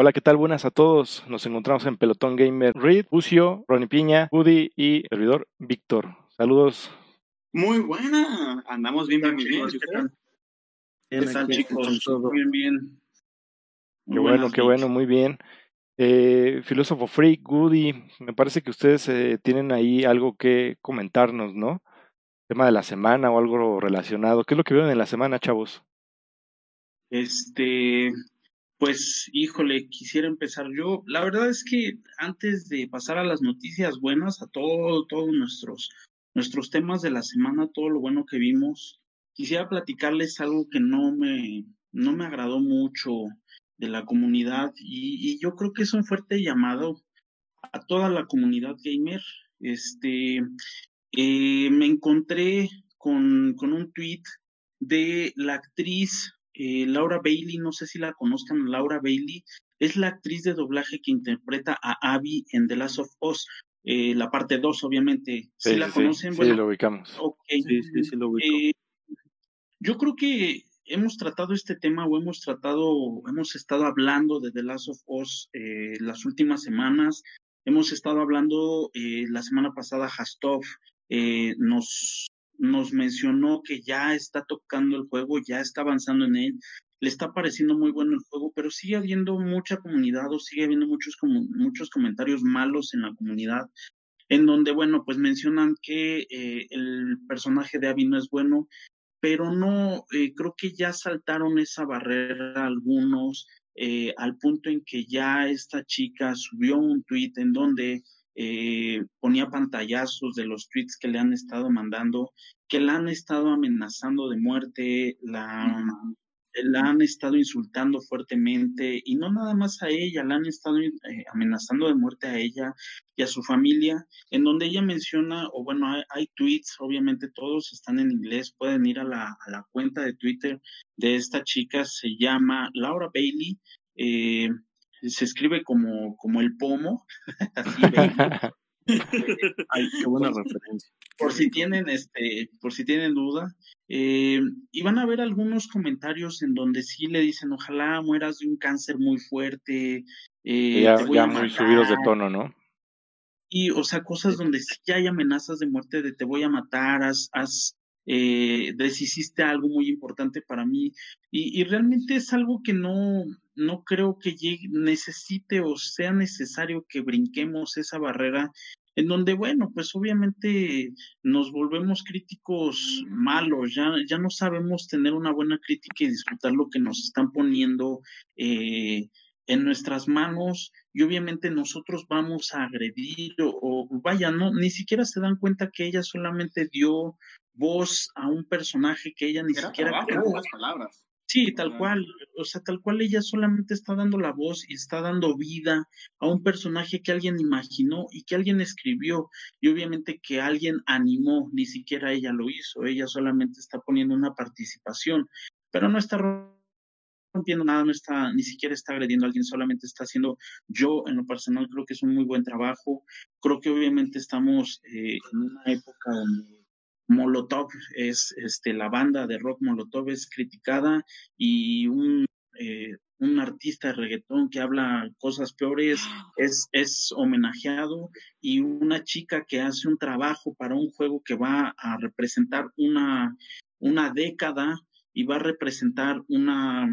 Hola, ¿qué tal? Buenas a todos. Nos encontramos en Pelotón Gamer Reed, Lucio, Ronnie Piña, Woody y servidor Víctor. Saludos. Muy buena. Andamos bien, bien, bien. ¿Qué tal, chicos? Bien, bien. qué bueno, qué bueno, muy bien. Eh, filósofo Freak, Woody, me parece que ustedes eh, tienen ahí algo que comentarnos, ¿no? Tema de la semana o algo relacionado. ¿Qué es lo que vieron en la semana, chavos? Este, pues, híjole, quisiera empezar yo. La verdad es que antes de pasar a las noticias buenas, a todo, todos nuestros, nuestros temas de la semana, todo lo bueno que vimos, quisiera platicarles algo que no me, no me agradó mucho de la comunidad y, yo creo que es un fuerte llamado a toda la comunidad gamer. Este, eh, me encontré con, con un tweet de la actriz eh, Laura Bailey, no sé si la conozcan, Laura Bailey, es la actriz de doblaje que interpreta a Abby en The Last of Us, eh, la parte 2, obviamente. ¿Sí, la conocen? Sí, lo ubicamos. Sí, sí, sí, lo eh, yo creo que hemos tratado este tema o hemos tratado, hemos estado hablando de The Last of Us las últimas semanas. Hemos estado hablando la semana pasada, Hastov nos nos mencionó que ya está tocando el juego, ya está avanzando en él, le está pareciendo muy bueno el juego, pero sigue habiendo mucha comunidad o sigue habiendo muchos, muchos comentarios malos en la comunidad, en donde, bueno, pues mencionan que eh, el personaje de Abby no es bueno, pero no, eh, creo que ya saltaron esa barrera algunos, eh, al punto en que ya esta chica subió un tweet en donde eh, ponía pantallazos de los tweets que le han estado mandando, que la han estado amenazando de muerte, la, la han estado insultando fuertemente y no nada más a ella, la han estado eh, amenazando de muerte a ella y a su familia, en donde ella menciona, o bueno, hay, tweets, obviamente todos están en inglés, pueden ir a la, a la cuenta de Twitter de esta chica, se llama Laura Bailey. Eh, se escribe como, como el pomo. Ay, qué buena referencia. Por si tienen, este, por si tienen duda. Eh, y van a ver algunos comentarios en donde sí le dicen, ojalá mueras de un cáncer muy fuerte. Eh, ya, muy subidos de tono, ¿no? Y, o sea, cosas donde sí hay amenazas de muerte, de te voy a matar, has, has eh, deshiciste algo muy importante para mí. Y, y realmente es algo que no, no creo que llegue, necesite o sea necesario que brinquemos esa barrera en donde, bueno, pues obviamente nos volvemos críticos malos, ya, ya no sabemos tener una buena crítica y disfrutar lo que nos están poniendo eh, en nuestras manos y obviamente nosotros vamos a agredir o, vaya, no, ni siquiera se dan cuenta que ella solamente dio voz a un personaje que ella ni siquiera... palabras. Sí, tal cual, o sea, tal cual ella solamente está dando la voz y está dando vida a un personaje que alguien imaginó y que alguien escribió y obviamente que alguien animó, ni siquiera ella lo hizo, ella solamente está poniendo una participación, pero no está rompiendo nada, no está, ni siquiera está agrediendo a alguien, solamente está haciendo, yo en lo personal creo que es un muy buen trabajo, creo que obviamente estamos eh, en una época donde Molotov es este, la banda de rock Molotov es criticada y un, eh, un artista de reggaetón que habla cosas peores es, es homenajeado y una chica que hace un trabajo para un juego que va a representar una, una década y va a representar una,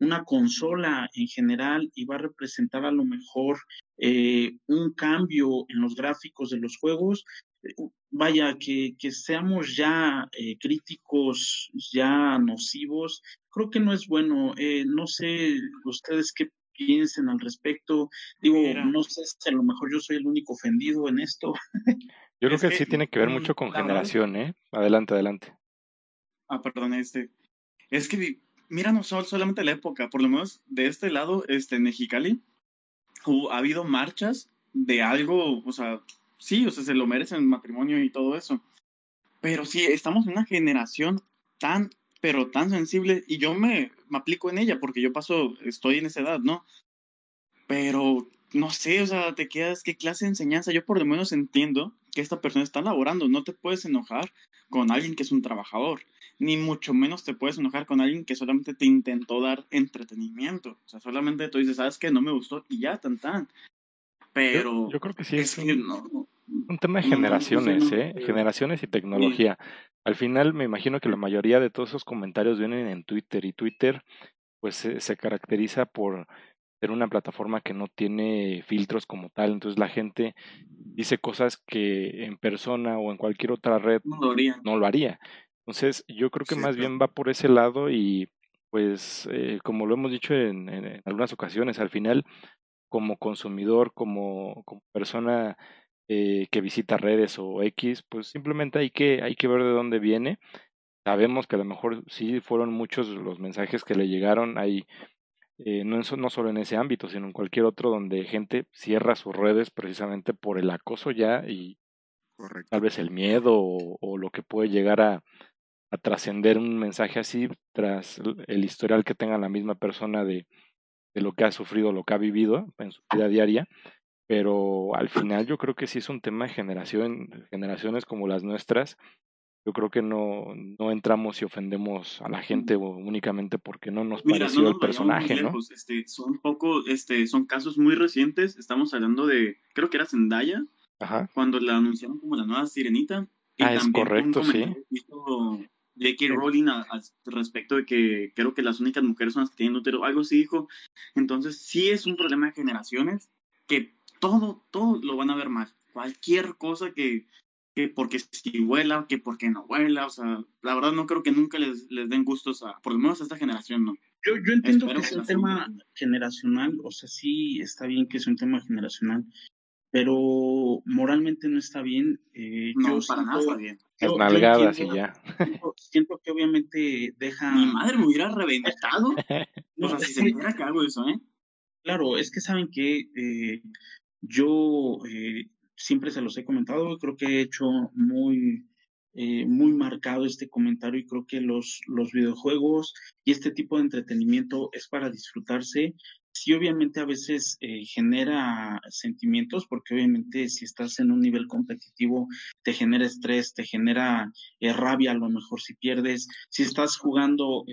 una consola en general y va a representar a lo mejor eh, un cambio en los gráficos de los juegos, vaya, que, que seamos ya eh, críticos, ya nocivos, creo que no es bueno. Eh, no sé ustedes qué piensen al respecto. Digo, no sé si a lo mejor yo soy el único ofendido en esto. Yo creo que, sí tiene que ver mucho con generación, ¿eh? Adelante, adelante. Ah, perdón, este. Es que, mira, no solamente la época, por lo menos de este lado, este, en Mexicali, ha habido marchas de algo, o sea, sí, o sea, se lo merecen el matrimonio y todo eso. Pero sí, estamos en una generación tan, pero tan sensible y yo me, me aplico en ella porque yo paso, estoy en esa edad, ¿no? Pero no sé, o sea, te quedas, ¿qué clase de enseñanza? Yo por lo menos entiendo que esta persona está laborando, no te puedes enojar con alguien que es un trabajador. ni mucho menos te puedes enojar con alguien que solamente te intentó dar entretenimiento. O sea, solamente tú dices, ¿sabes qué? No me gustó y ya, tan tan. Pero yo, creo que sí es, un, tema de generaciones, ¿eh? Generaciones y tecnología. Al final me imagino que la mayoría de todos esos comentarios vienen en Twitter y Twitter pues se caracteriza por ser una plataforma que no tiene filtros como tal, entonces la gente dice cosas que en persona o en cualquier otra red no lo haría. No lo haría. Entonces yo creo que más bien va por ese lado y pues eh, como lo hemos dicho en, en, algunas ocasiones, al final como consumidor, como, como persona eh, que visita redes o X, pues simplemente hay que, hay que ver de dónde viene. Sabemos que a lo mejor sí fueron muchos los mensajes que le llegaron, hay eh, no, no solo en ese ámbito, sino en cualquier otro donde gente cierra sus redes precisamente por el acoso ya y tal vez el miedo o, lo que puede llegar a, a trascender un mensaje así tras el historial que tenga la misma persona de, de lo que ha sufrido, lo que ha vivido en su vida diaria. Pero al final yo creo que sí es un tema de generación, generaciones como las nuestras, yo creo que no, no entramos y ofendemos a la gente únicamente porque no nos pareció el personaje, ¿no? Este, son poco, este, son casos muy recientes. Estamos hablando de, creo que era Zendaya, Ajá. cuando la anunciaron como la nueva sirenita. ah, es correcto, sí. J.K. Rowling al respecto de que creo que las únicas mujeres son las que tienen útero, algo así dijo. Entonces, sí es un problema de generaciones que todo, todo lo van a ver mal. Cualquier cosa que, que porque si vuela, que porque no vuela, o sea, la verdad no creo que nunca les, les den gustos a, por lo menos a esta generación, ¿no? Yo, yo entiendo que es un tema generacional, o sea, sí está bien que es un tema generacional, pero moralmente no está bien. Eh, no, para nada está bien. Las nalgadas y ya. Siento, que obviamente deja... Mi madre me hubiera reventado. no, o sea, si se me que hago eso, ¿eh? Claro, es que saben que eh, yo eh, siempre se los he comentado, creo que he hecho muy, eh, muy marcado este comentario y creo que los, los videojuegos y este tipo de entretenimiento es para disfrutarse. Sí, obviamente a veces eh, genera sentimientos, porque obviamente si estás en un nivel competitivo te genera estrés, te genera eh, rabia a lo mejor si pierdes. Si estás jugando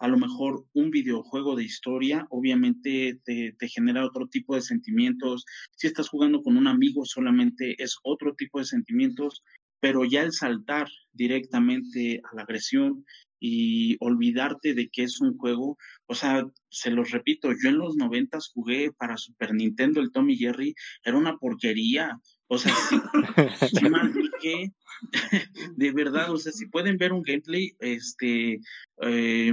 a lo mejor un videojuego de historia, obviamente te, te, genera otro tipo de sentimientos. Si estás jugando con un amigo, solamente es otro tipo de sentimientos, pero ya el saltar directamente a la agresión y olvidarte de que es un juego, o sea, se los repito, yo en los noventas jugué para Super Nintendo el Tommy Jerry, era una porquería, o sea, si, de verdad, o sea, si pueden ver un gameplay, este, eh,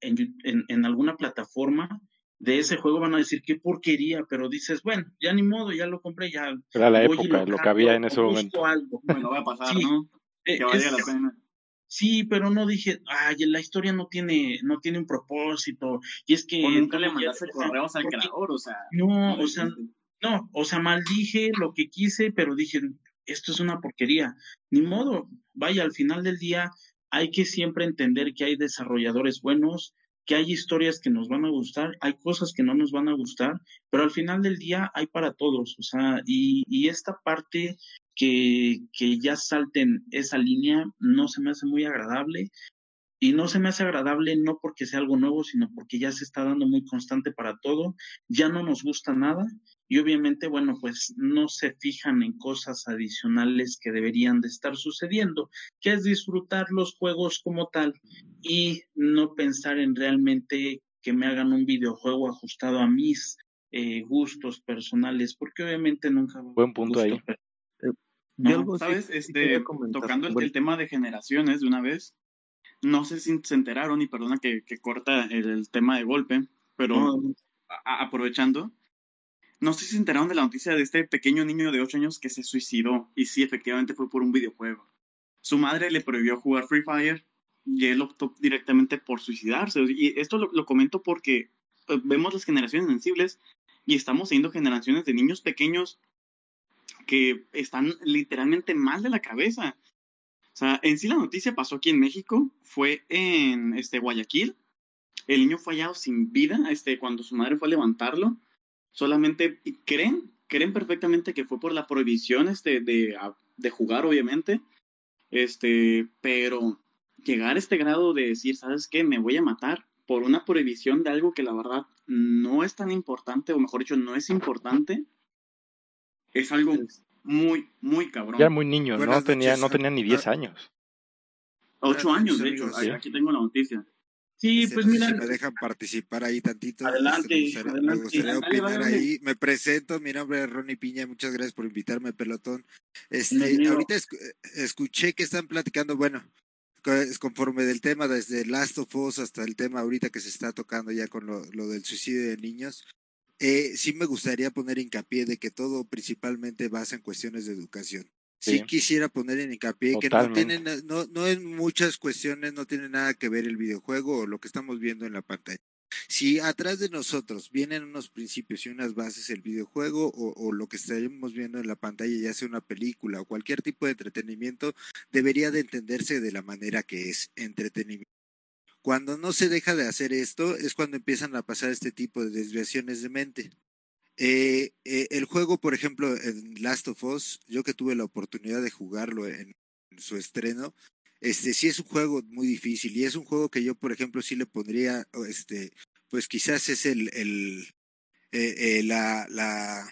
en, en, alguna plataforma de ese juego van a decir qué porquería, pero dices, bueno, ya ni modo, ya lo compré, ya. Era la época, lo, que había en ese momento. Algo. Lo voy a pasar, ¿no? Eh, que valga la pena. Sí, pero no dije, ay, la historia no tiene, no tiene un propósito. Y es que. nunca le mandaste correos al creador, o sea. No, o sea, no, o sea, maldije lo que quise, pero dije, esto es una porquería. Ni modo, vaya, al final del día, hay que siempre entender que hay desarrolladores buenos, que hay historias que nos van a gustar, hay cosas que no nos van a gustar, pero al final del día hay para todos, o sea, y, y esta parte que, que ya salten esa línea no se me hace muy agradable. Y no se me hace agradable no porque sea algo nuevo, sino porque ya se está dando muy constante para todo, ya no nos gusta nada y obviamente, bueno, pues no se fijan en cosas adicionales que deberían de estar sucediendo, que es disfrutar los juegos como tal y no pensar en realmente que me hagan un videojuego ajustado a mis eh, gustos personales, porque obviamente nunca... Buen punto ahí. No, ¿Sabes? este, tocando el, tema de generaciones de una vez, no sé si se enteraron, y perdona que, que corta el, tema de golpe, pero aprovechando, no sé si se enteraron de la noticia de este pequeño niño de 8 años que se suicidó y sí, efectivamente fue por un videojuego. Su madre le prohibió jugar Free Fire y él optó directamente por suicidarse. Y esto lo, comento porque eh, vemos las generaciones sensibles y estamos viendo generaciones de niños pequeños que están literalmente mal de la cabeza. O sea, en sí la noticia pasó aquí en México, fue en este, Guayaquil. El niño fue hallado sin vida este, cuando su madre fue a levantarlo solamente creen, creen perfectamente que fue por la prohibición este, de, jugar, obviamente, este, pero llegar a este grado de decir, ¿sabes qué? Me voy a matar por una prohibición de algo que la verdad no es tan importante, o mejor dicho, no es importante, es algo muy, muy cabrón. Ya muy niño, no tenía, no tenía ni 10 años. Ocho años, de hecho, aquí tengo la noticia. Sí, pues mira. Si me dejan participar ahí tantito. Adelante, me gustaría, adelante. Me gustaría Dale, opinar dale. ahí. Me presento, mi nombre es Ronnie Piña, muchas gracias por invitarme, pelotón. Este, ahorita esc- escuché que están platicando, bueno, conforme del tema, desde Last of Us hasta el tema ahorita que se está tocando ya con lo, lo del suicidio de niños. Eh, sí me gustaría poner hincapié de que todo principalmente basa en cuestiones de educación. Sí, Sí. quisiera poner en hincapié que no tienen, no, no en muchas cuestiones no tiene nada que ver el videojuego o lo que estamos viendo en la pantalla. Si atrás de nosotros vienen unos principios y unas bases el videojuego o, o lo que estaremos viendo en la pantalla, ya sea una película o cualquier tipo de entretenimiento, debería de entenderse de la manera que es entretenimiento. Cuando no se deja de hacer esto es cuando empiezan a pasar este tipo de desviaciones de mente. Eh, eh, el juego, por ejemplo, en Last of Us, yo que tuve la oportunidad de jugarlo en, en su estreno, este sí es un juego muy difícil y es un juego que yo, por ejemplo, sí le pondría, este, pues quizás es el, el eh, eh, la, la,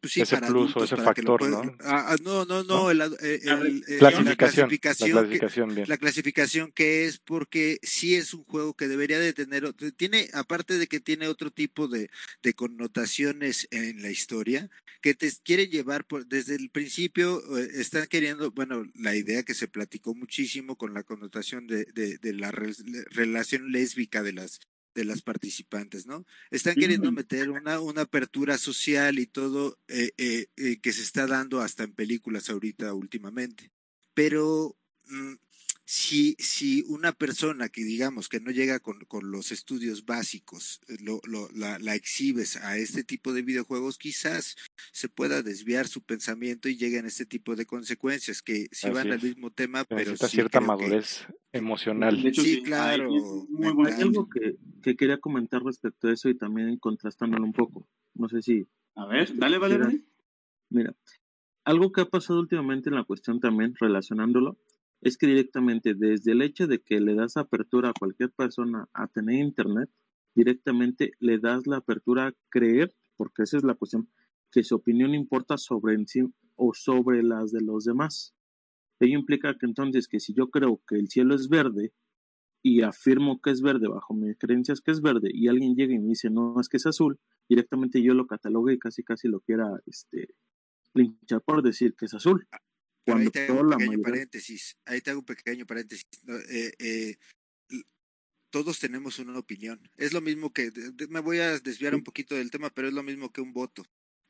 pues sí, Ese para plus o ese para que lo factor, puedan- ¿no? Ah, ah, no, no, no, ¿No? el, eh, el- eh, Clasificación, la clasificación, la que- clasificación, bien. la clasificación que es porque sí es un juego que debería de tener tiene aparte de que tiene otro tipo de, de connotaciones en la historia que te quieren llevar por, desde el principio están queriendo bueno la idea que se platicó muchísimo con la connotación de, de, de la re- relación lésbica de las de las participantes, ¿no? Están queriendo meter una, una apertura social y todo eh, eh, eh, que se está dando hasta en películas ahorita últimamente. Pero mm, si, si una persona que digamos que no llega con, con los estudios básicos, eh, lo, lo, la, la exhibes a este tipo de videojuegos, quizás se pueda desviar su pensamiento y lleguen a este tipo de consecuencias que si Así van al mismo tema, pero Necesita sí cierta que- madurez emocional. De hecho, Sí, sí, claro, muy bueno. Algo que, que quería comentar respecto a eso y también contrastándolo un poco. No sé si, A ver, dale, vale, mira, algo que ha pasado últimamente en la cuestión también, relacionándolo, es que directamente desde el hecho de que le das apertura a cualquier persona a tener internet, directamente le das la apertura a creer, porque esa es la cuestión, que su opinión importa sobre en sí o sobre las de los demás. Ello implica que entonces que si yo creo que el cielo es verde y afirmo que es verde bajo mis creencias que es verde y alguien llega y me dice no es que es azul, directamente yo lo catalogo y casi casi lo quiera este linchar por decir que es azul. Pero ahí te hago un pequeño mayoría- paréntesis. Ahí te hago un pequeño paréntesis. No, eh, eh, todos tenemos una opinión. Es lo mismo que, me voy a desviar un poquito del tema, pero es lo mismo que un voto.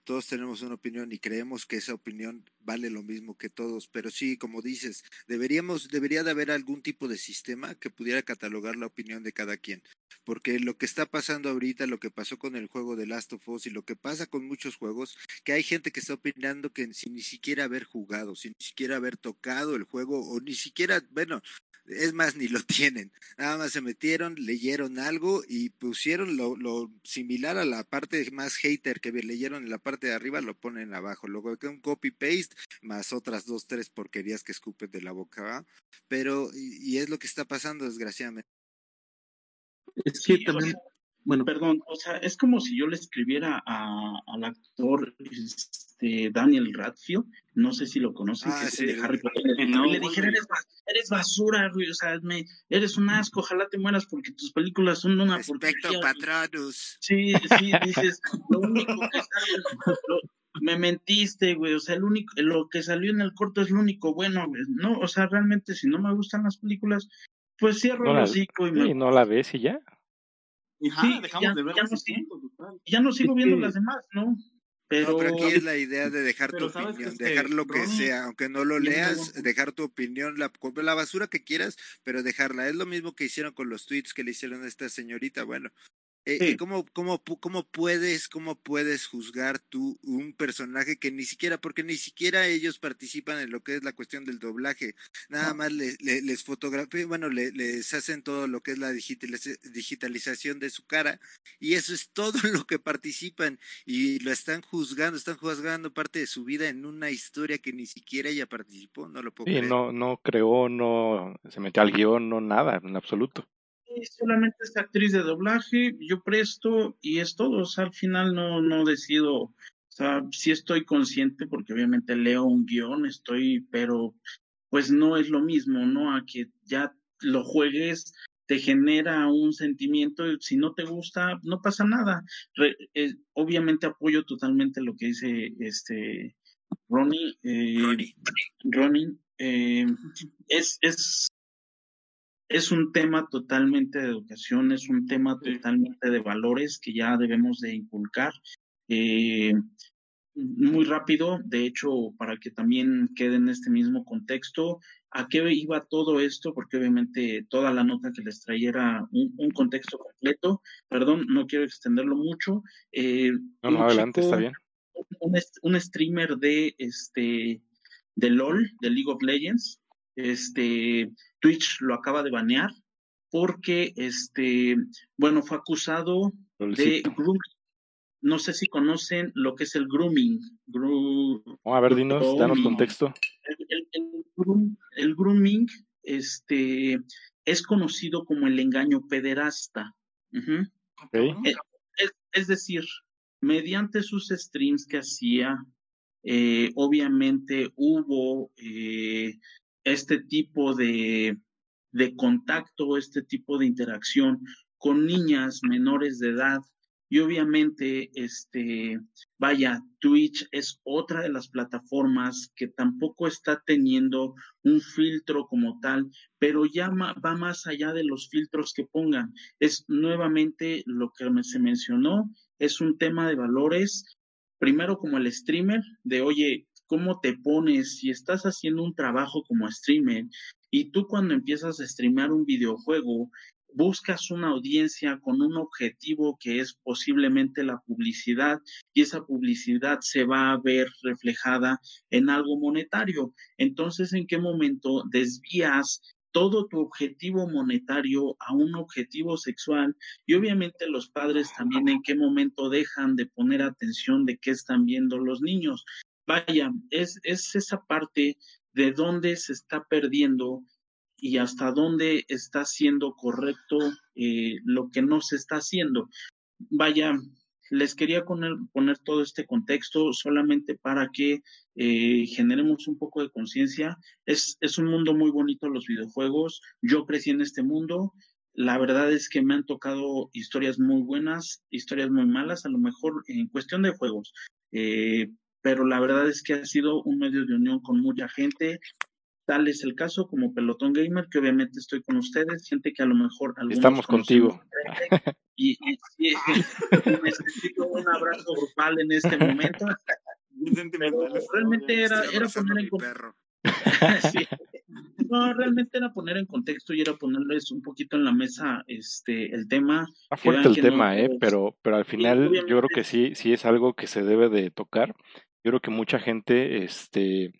Todos tenemos una opinión y creemos que esa opinión vale lo mismo que todos. Pero sí, como dices, deberíamos, debería de haber algún tipo de sistema que pudiera catalogar la opinión de cada quien. Porque lo que está pasando ahorita, lo que pasó con el juego de Last of Us y lo que pasa con muchos juegos, que hay gente que está opinando que sin ni siquiera haber jugado, sin ni siquiera haber tocado el juego o ni siquiera, bueno, es más, ni lo tienen. Nada más se metieron, leyeron algo y pusieron lo, lo similar a la parte más hater que leyeron en la parte de arriba, lo ponen abajo. Luego que un copy-paste más otras dos, tres porquerías que escupen de la boca. Pero, y, y es lo que está pasando, desgraciadamente. Es que Sí, o también, sea, bueno, Perdón, o sea, es como si yo le escribiera a, al actor este, Daniel Radcliffe, no sé si lo conocen, Ah, sí, de Harry Potter, nuevo le dijera, eres, eres basura, güey, o sea, me, eres un asco, ojalá te mueras porque tus películas son una Respecto porquería. güey". Patronus. Sí, sí, dices, lo único que sale, lo- me mentiste, güey, o sea, el único, lo que salió en el corto es lo único bueno, güey, no, o sea, realmente si no me gustan las películas, pues cierro No el la- hocico y me Y no la ves y ya. Ajá, Sí, dejamos ya- de ver ya no ya sigo viendo las demás, ¿no? No, Pero, pero aquí es la idea de dejar pero tu opinión, dejar lo que sea, aunque no lo leas, dejar tu opinión, la, la basura que quieras, pero dejarla. Es lo mismo que hicieron con los tweets que le hicieron a esta señorita. Bueno, Eh, ¿cómo, cómo, cómo, puedes, ¿Cómo puedes juzgar tú un personaje que ni siquiera, porque ni siquiera ellos participan en lo que es la cuestión del doblaje, nada más les, les, fotografían, bueno, les, hacen todo lo que es la digitalización de su cara y eso es todo lo que participan y lo están juzgando, están juzgando parte de su vida en una historia que ni siquiera ella participó, no lo puedo sí, creer. no, no creó, no se metió al guion, no nada, en absoluto solamente es actriz de doblaje, yo presto y es todo, o sea, al final no, no decido, o sea, sí estoy consciente porque obviamente leo un guion, estoy, pero pues no es lo mismo, ¿no? A que ya lo juegues, te genera un sentimiento, si no te gusta, no pasa nada. Eh, obviamente apoyo totalmente lo que dice este Ronnie. Eh, Ronnie. Eh, es, es es un tema totalmente de educación, es un tema totalmente de valores que ya debemos de inculcar. Eh, muy rápido, de hecho, para que también quede en este mismo contexto, ¿a qué iba todo esto? Porque obviamente toda la nota que les traía era un, contexto completo. Perdón, no quiero extenderlo mucho. Eh, no, adelante, está bien. Un, un, streamer de este de LOL, de League of Legends, este, Twitch lo acaba de banear porque, este, bueno, fue acusado de grooming. No sé si conocen lo que es el grooming. a ver, dinos, danos contexto. El, grooming este, es conocido como el engaño pederasta. Eh, es, decir, mediante sus streams que hacía, eh, obviamente hubo eh, este tipo de, de contacto, este tipo de interacción con niñas menores de edad. Y obviamente, este, vaya, Twitch es otra de las plataformas que tampoco está teniendo un filtro como tal, pero ya va más allá de los filtros que pongan. Es nuevamente lo que se mencionó, es un tema de valores, primero como el streamer, de oye, cómo te pones, si estás haciendo un trabajo como streamer y tú cuando empiezas a streamear un videojuego, buscas una audiencia con un objetivo que es posiblemente la publicidad y esa publicidad se va a ver reflejada en algo monetario. Entonces, ¿en qué momento desvías todo tu objetivo monetario a un objetivo sexual y obviamente los padres también en qué momento dejan de poner atención de qué están viendo los niños vaya, es, es esa parte de dónde se está perdiendo y hasta dónde está siendo correcto eh, lo que no se está haciendo. Vaya, les quería poner, poner todo este contexto solamente para que eh, generemos un poco de conciencia. Es, es un mundo muy bonito los videojuegos. Yo crecí en este mundo. La verdad es que me han tocado historias muy buenas, historias muy malas, a lo mejor en cuestión de juegos. Eh, pero la verdad es que ha sido un medio de unión con mucha gente. Tal es el caso como Pelotón Gamer, que obviamente estoy con ustedes, gente que a lo mejor... Estamos contigo. Y, necesito un abrazo grupal en este momento. realmente era, era poner en contexto. No, realmente era poner en contexto y era ponerles un poquito en la mesa este el tema. Está fuerte el tema, eh, pero, pero al final yo creo que sí, sí es algo que se debe de tocar yo creo que mucha gente este,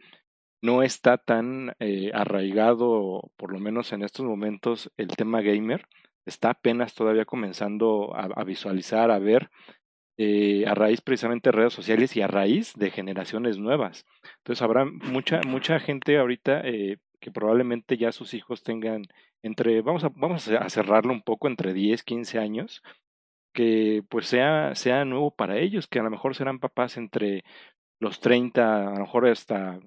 no está tan eh, arraigado, por lo menos en estos momentos, el tema gamer. Está apenas todavía comenzando a, visualizar, a ver, eh, a raíz precisamente de redes sociales y a raíz de generaciones nuevas. Entonces habrá mucha, mucha gente ahorita eh, que probablemente ya sus hijos tengan entre, vamos a, vamos a cerrarlo un poco, entre 10, 15 años, que pues sea, sea nuevo para ellos, que a lo mejor serán papás entre los 30, a lo mejor hasta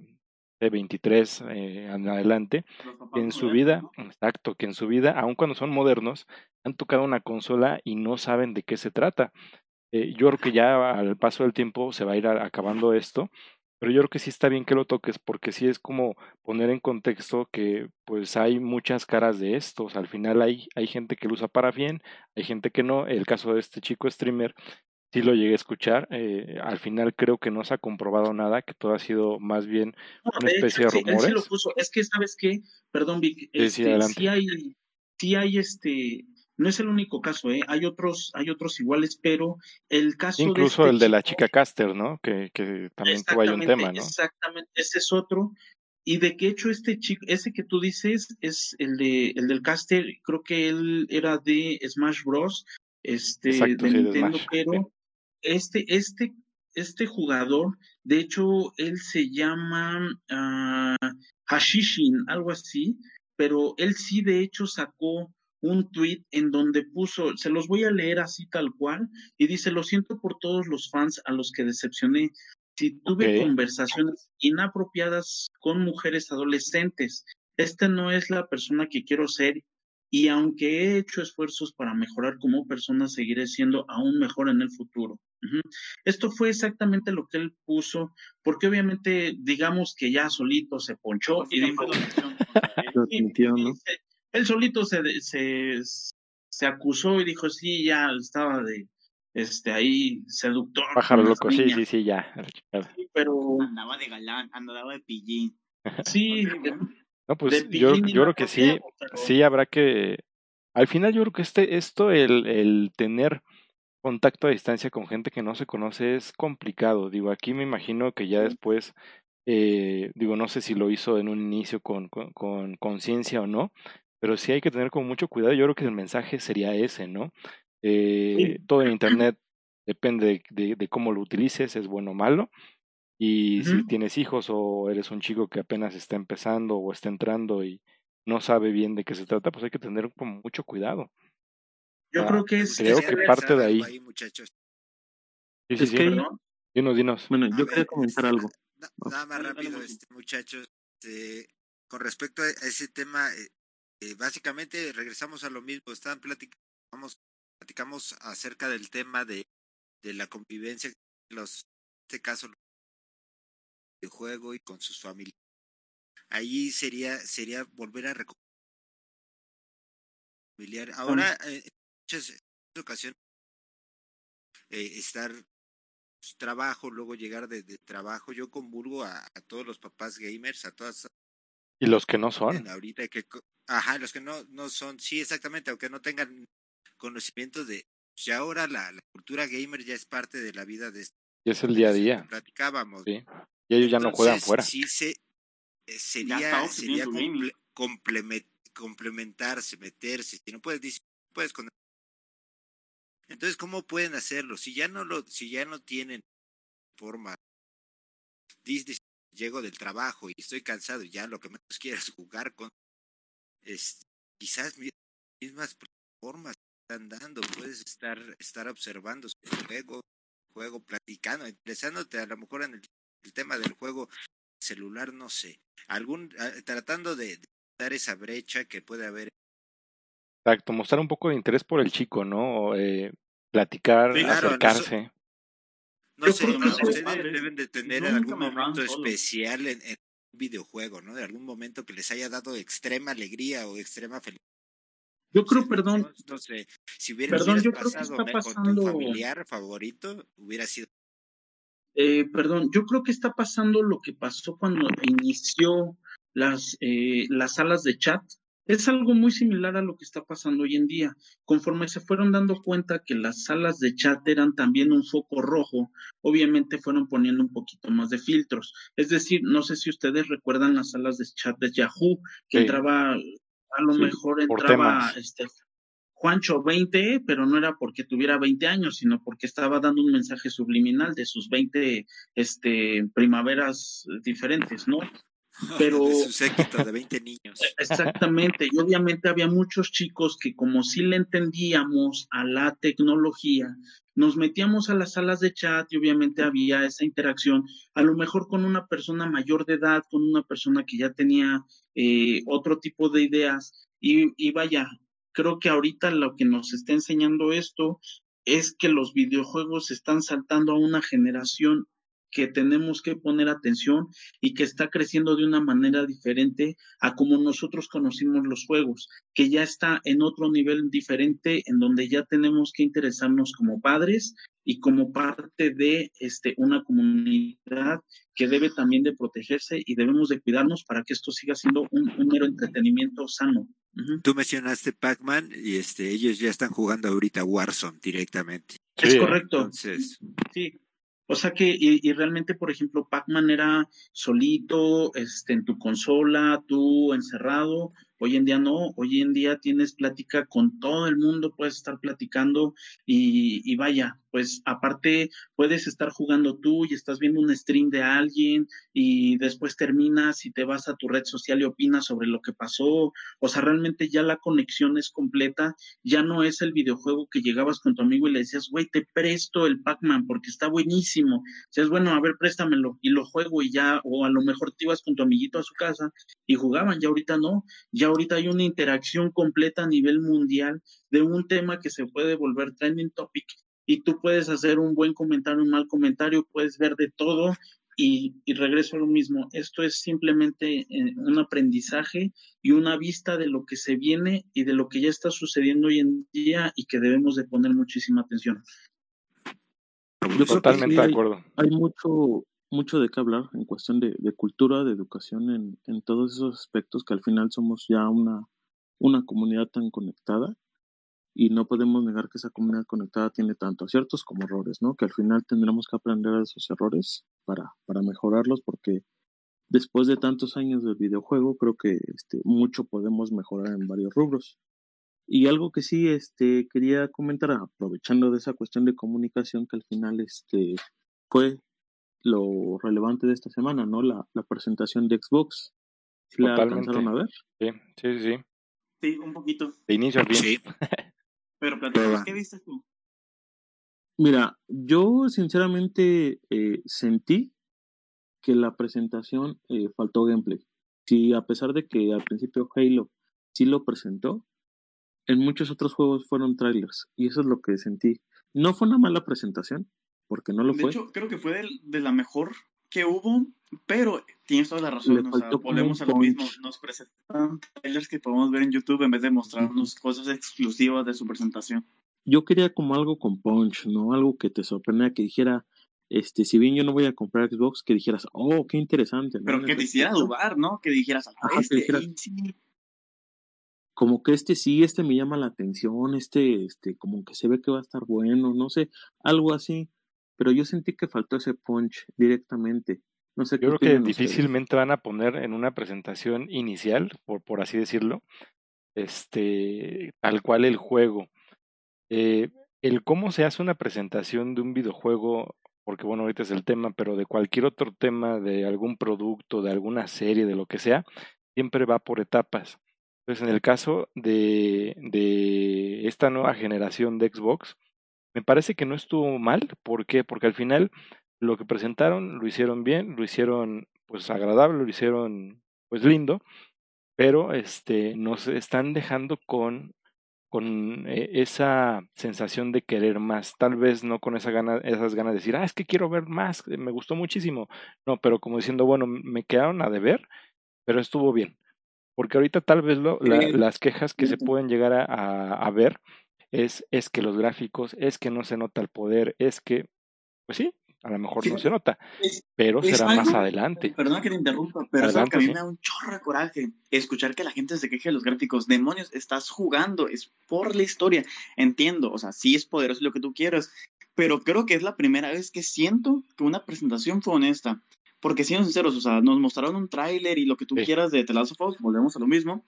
de 23 eh, en adelante, que en su vida, exacto, que en su vida, aun cuando son modernos, han tocado una consola y no saben de qué se trata. Eh, yo creo que ya al paso del tiempo se va a ir acabando esto, pero yo creo que sí está bien que lo toques porque sí es como poner en contexto que pues hay muchas caras de estos. Al final hay, hay gente que lo usa para bien, hay gente que no. El caso de este chico streamer sí lo llegué a escuchar. Eh, al final creo que no se ha comprobado nada, que todo ha sido más bien una especie de rumores. lo puso. Es que, ¿sabes qué? Perdón, Vic. Este, sí, hay, sí hay este No es el único caso, ¿eh? Hay otros, hay otros iguales, pero el caso Incluso de este el de la chica Caster, ¿no? Que, que también tuvo ahí un tema, ¿no? Exactamente, ese es otro. Y de que hecho este chico, ese que tú dices es el de el del Caster, creo que él era de Smash Bros. Este de Nintendo, pero este, este, este jugador, de hecho, él se llama uh, Hashishin, algo así, pero él sí de hecho sacó un tweet en donde puso, se los voy a leer así tal cual, y dice, lo siento por todos los fans a los que decepcioné. Si tuve conversaciones inapropiadas con mujeres adolescentes, esta no es la persona que quiero ser y aunque he hecho esfuerzos para mejorar como persona, seguiré siendo aún mejor en el futuro. Esto fue exactamente lo que él puso, porque obviamente digamos que ya solito se ponchó y dijo, él solito se, se, se acusó y dijo, sí, ya estaba de, este, ahí seductor. Pájaro loco, sí, sí, sí, ya. pero... Andaba de galán, andaba de pillín. Sí, no, pues yo, yo creo que sí, sí habrá que... Al final yo creo que este, esto, el, el tener contacto a distancia con gente que no se conoce es complicado. Digo, aquí me imagino que ya después, eh, digo, no sé si lo hizo en un inicio con conciencia con, o no, pero sí hay que tener con mucho cuidado. Yo creo que el mensaje sería ese, ¿no? Eh, todo en Internet depende de, de, cómo lo utilices, es bueno o malo. Y si tienes hijos o eres un chico que apenas está empezando o está entrando y no sabe bien de qué se trata, pues hay que tener como mucho cuidado. Yo creo que es. Creo que parte de ahí. muchachos. Sí, sí, sí. Dinos, dinos. Bueno, yo quería comentar algo. Nada más rápido, este, muchachos. Este, con respecto a ese tema, eh, eh, básicamente regresamos a lo mismo. Estaban platicando, platicamos acerca del tema de, de la convivencia, los, en este caso, de juego y con sus familias. Ahí sería, sería volver a recuperar. Ahora, muchas ocasiones, eh, estar su trabajo, luego llegar de, de trabajo. Yo convulgo a, a, todos los papás gamers, a todas. Y los que no son. Ahorita que, ajá, los que no, no son, sí, exactamente, aunque no tengan conocimiento de, ya ahora la, la cultura gamer ya es parte de la vida de y es el día a día. Platicábamos. Sí. Y ellos ya no juegan fuera. Sí, se, eh, sería, sería comple, complement, complementarse, meterse. Si no puedes, decir, puedes con... Entonces, ¿cómo pueden hacerlo? Si ya no lo, si ya no tienen forma, llego del trabajo y estoy cansado y ya lo que menos quiero es jugar con, es, quizás mismas formas están dando, puedes estar, estar observando su juego, juego, platicando, interesándote a lo mejor en el, el tema del juego celular, no sé, algún, tratando de, de, dar esa brecha que puede haber. Exacto, mostrar un poco de interés por el chico, ¿no? Eh, platicar, sí, claro, acercarse. No, no sé, no, ustedes deben de tener en algún momento especial en, en un videojuego, ¿no? De algún momento que les haya dado extrema alegría o extrema felicidad yo creo, perdón. No sé, si hubiera perdón, yo pasado creo que está pasando... con tu familiar favorito, hubiera sido. Eh, perdón, yo creo que está pasando lo que pasó cuando inició las, eh, las salas de chat. Es algo muy similar a lo que está pasando hoy en día. Conforme se fueron dando cuenta que las salas de chat eran también un foco rojo, obviamente fueron poniendo un poquito más de filtros. Es decir, no sé si ustedes recuerdan las salas de chat de Yahoo, que sí. entraba a lo sí, mejor entraba este Juancho 20, pero no era porque tuviera 20 años, sino porque estaba dando un mensaje subliminal de sus 20 este, primaveras diferentes, ¿no? Pero de su séquito de 20 niños. Exactamente, y obviamente había muchos chicos que como sí le entendíamos a la tecnología, nos metíamos a las salas de chat y obviamente había esa interacción, a lo mejor con una persona mayor de edad, con una persona que ya tenía eh, otro tipo de ideas, y, y vaya, creo que ahorita lo que nos está enseñando esto es que los videojuegos están saltando a una generación que tenemos que poner atención y que está creciendo de una manera diferente a como nosotros conocimos los juegos, que ya está en otro nivel diferente en donde ya tenemos que interesarnos como padres y como parte de este, una comunidad que debe también de protegerse y debemos de cuidarnos para que esto siga siendo un, mero entretenimiento sano. Tú mencionaste Pac-Man y este, ellos ya están jugando ahorita Warzone directamente. es correcto. Entonces... Sí, o sea que, y, y realmente, por ejemplo, Pac-Man era solito, este, en tu consola, tú encerrado, Hoy en día no, hoy en día tienes plática con todo el mundo, puedes estar platicando y, vaya, pues aparte puedes estar jugando tú y estás viendo un stream de alguien y después terminas y te vas a tu red social y opinas sobre lo que pasó. O sea, realmente ya la conexión es completa, ya no es el videojuego que llegabas con tu amigo y le decías, güey, te presto el Pac-Man porque está buenísimo. es bueno, a ver, préstamelo y lo juego y ya, o a lo mejor te ibas con tu amiguito a su casa y jugaban, ya ahorita no, ya ahorita hay una interacción completa a nivel mundial de un tema que se puede volver trending topic y tú puedes hacer un buen comentario, un mal comentario, puedes ver de todo y, regreso a lo mismo. Esto es simplemente eh, un aprendizaje y una vista de lo que se viene y de lo que ya está sucediendo hoy en día y que debemos de poner muchísima atención. Yo Totalmente de acuerdo. Hay mucho, mucho de qué hablar en cuestión de, cultura, de educación, en, en, todos esos aspectos que al final somos ya una, una comunidad tan conectada y no podemos negar que esa comunidad conectada tiene tanto aciertos como errores, ¿no? Que al final tendremos que aprender de esos errores para, para mejorarlos porque después de tantos años del videojuego creo que este, mucho podemos mejorar en varios rubros. Y algo que sí este, quería comentar, aprovechando de esa cuestión de comunicación que al final este, fue lo relevante de esta semana, ¿no? La, la presentación de Xbox. ¿La alcanzaron a ver? Sí, sí, sí. Sí, un poquito. De inicio al Sí. Pero ¿qué viste tú? Mira, yo sinceramente eh, sentí que la presentación eh, faltó gameplay. Sí, a pesar de que al principio Halo sí lo presentó, en muchos otros juegos fueron trailers y eso es lo que sentí. No fue una mala presentación, porque no lo fue. De hecho, creo que fue de, la mejor que hubo, pero tienes toda la razón. O sea, volvemos a lo mismo. Nos presentan trailers que podemos ver en YouTube en vez de mostrarnos cosas exclusivas de su presentación. Yo quería como algo con punch, ¿no? Algo que te sorprendiera, que dijera, este, si bien yo no voy a comprar Xbox, que dijeras, oh, qué interesante. Pero que te hiciera dudar, ¿no? Que dijeras, ah, este, como que este sí, este me llama la atención, este, este, como que se ve que va a estar bueno, no sé, algo así pero yo sentí que faltó ese punch directamente. No sé yo creo que difícilmente van a poner en una presentación inicial, por, por así decirlo, este, tal cual el juego. Eh, el cómo se hace una presentación de un videojuego, porque bueno, ahorita es el tema, pero de cualquier otro tema, de algún producto, de alguna serie, de lo que sea, siempre va por etapas. Entonces, en el caso de, de esta nueva generación de Xbox, me parece que no estuvo mal. ¿Por qué? Porque al final lo que presentaron lo hicieron bien, lo hicieron pues agradable, lo hicieron pues lindo, pero este nos están dejando con con eh, esa sensación de querer más, tal vez no con esa gana, esas ganas de decir, ah, es que quiero ver más, eh, me gustó muchísimo, no, pero como diciendo, bueno, me quedaron a deber, pero estuvo bien, porque ahorita tal vez lo, las quejas que se pueden llegar a, a ver es, es que los gráficos, es que no se nota el poder, es que, pues sí, a lo mejor no se nota, pero será más adelante. Perdona que te interrumpa, pero es que a mí me da un chorro de coraje escuchar que la gente se queje de los gráficos. Demonios, estás jugando, es por la historia. Entiendo, o sea, sí es poderoso lo que tú quieras, pero creo que es la primera vez que siento que una presentación fue honesta. Porque siendo sinceros, o sea, nos mostraron un tráiler y lo que tú quieras de The Last of Us, volvemos a lo mismo,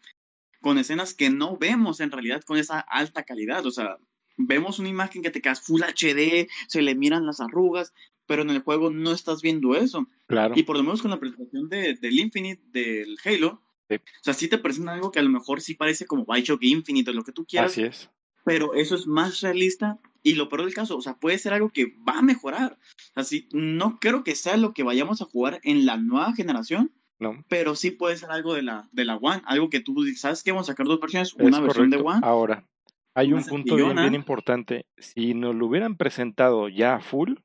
con escenas que no vemos en realidad con esa alta calidad. O sea, vemos una imagen que te quedas Full HD, se le miran las arrugas, pero en el juego no estás viendo eso. Claro. Y por lo menos con la presentación de, del Infinite, del Halo, o sea, sí te presentan algo que a lo mejor sí parece como Bioshock Infinite, lo que tú quieras. Así es. Pero eso es más realista y lo peor del caso, o sea, puede ser algo que va a mejorar. Así, no creo que sea lo que vayamos a jugar en la nueva generación, no. Pero sí puede ser algo de la, de la One, algo que tú sabes que vamos a sacar dos versiones, una versión de One. Ahora, hay un punto bien, bien, importante. Si nos lo hubieran presentado ya full,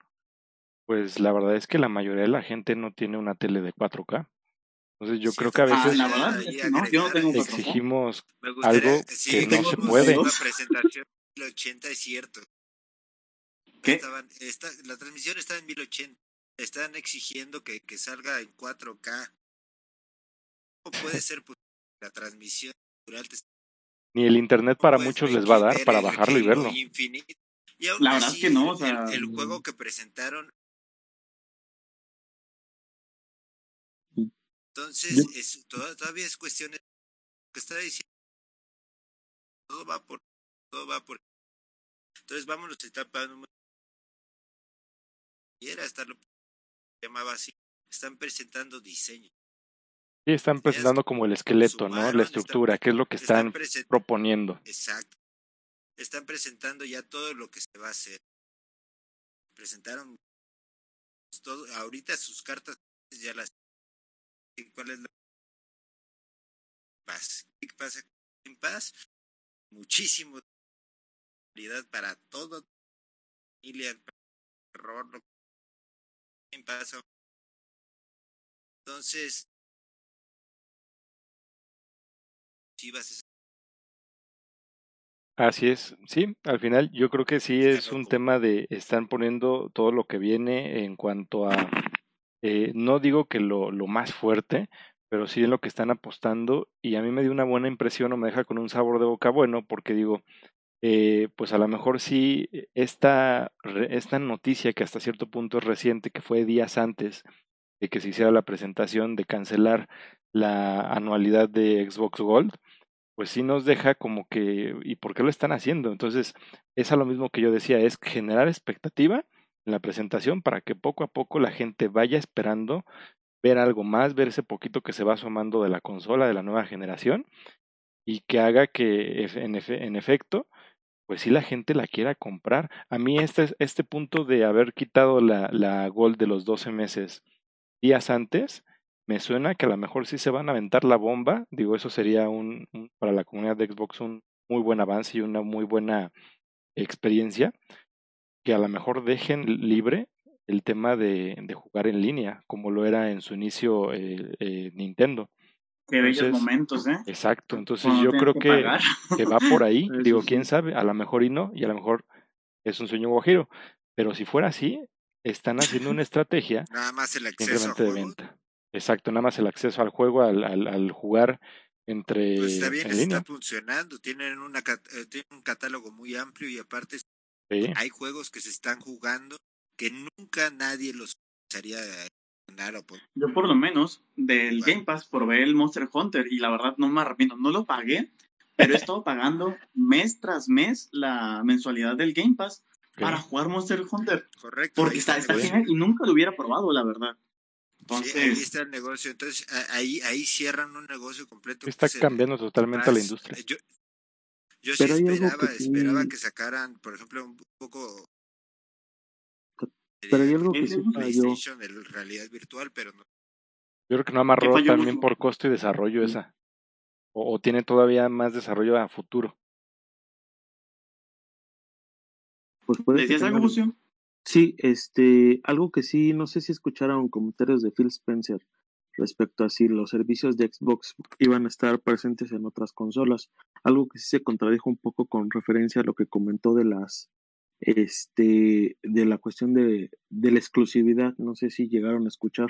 pues la verdad es que la mayoría de la gente no tiene una tele de 4K. Entonces yo creo que a veces exigimos algo que no se puede. presentación 80 es cierto. estaban, la transmisión está en 1080. Están exigiendo que, que salga en 4K. ¿Cómo puede ser la transmisión Ni el internet para muchos les va a dar para bajarlo y verlo. la verdad es que no. el, juego que presentaron Entonces, es, todavía es cuestión de que está diciendo. Todo va por, todo va por. Entonces, vámonos a etapa número. Y era hasta lo llamaba así. Están presentando diseño. Sí, están presentando como el esqueleto, ¿no? La estructura, qué es lo que están, proponiendo. Exacto. Están presentando ya todo lo que se va a hacer. Presentaron todo, ahorita sus cartas ya las cuál es la paz. ¿Qué pasa en paz? Muchísimo para todo familia, terror, en paz. Entonces, Así es, sí, al final yo creo que sí es un tema de están poniendo todo lo que viene en cuanto a eh, no digo que lo, lo más fuerte, pero sí en lo que están apostando y a mí me dio una buena impresión o me deja con un sabor de boca bueno porque digo, eh, pues a lo mejor sí esta, esta noticia que hasta cierto punto es reciente, que fue días antes de que se hiciera la presentación de cancelar la anualidad de Xbox Gold, pues sí nos deja como que, ¿y por qué lo están haciendo? Entonces, es a lo mismo que yo decía, es generar expectativa en la presentación para que poco a poco la gente vaya esperando ver algo más, ver ese poquito que se va asomando de la consola de la nueva generación y que haga que en, en efecto, pues sí la gente la quiera comprar. A mí este, este punto de haber quitado la, la Gold de los 12 meses días antes, me suena que a lo mejor sí se van a aventar la bomba. Digo, eso sería un para la comunidad de Xbox un muy buen avance y una muy buena experiencia que a lo mejor dejen libre el tema de, de jugar en línea, como lo era en su inicio eh, eh, Nintendo. Qué bellos momentos, ¿eh? Exacto, entonces yo creo que, que, va por ahí, digo, quién sabe, a lo mejor y no, y a lo mejor es un sueño guajiro, pero si fuera así, están haciendo una estrategia nada más el acceso de venta. Exacto, nada más el acceso al juego, al, al, al jugar entre pues está bien, está funcionando, tienen, una, eh, tienen un catálogo muy amplio y aparte hay juegos que se están jugando que nunca nadie los pensaría ganar o Yo por lo menos del Game Pass probé el Monster Hunter y la verdad no me arrepiento, no lo pagué, pero he estado pagando mes tras mes la mensualidad del Game Pass para jugar Monster Hunter. Correcto. Porque está, está genial y nunca lo hubiera probado, la verdad. Entonces, ahí está el negocio. Entonces, ahí, ahí cierran un negocio completo. Está cambiando totalmente la industria. Yo, yo sí esperaba, que esperaba que sacaran, por ejemplo, un poco. Pero hay algo que sí PlayStation, el realidad virtual, pero no. Yo creo que no amarró también por costo y desarrollo esa. O, tiene todavía más desarrollo a futuro. Pues ¿Decías algo, Lucio? Sí, este, algo que sí, no sé si escucharon comentarios de Phil Spencer respecto a si los servicios de Xbox iban a estar presentes en otras consolas, algo que sí se contradijo un poco con referencia a lo que comentó de las este de la cuestión de, de la exclusividad, no sé si llegaron a escuchar.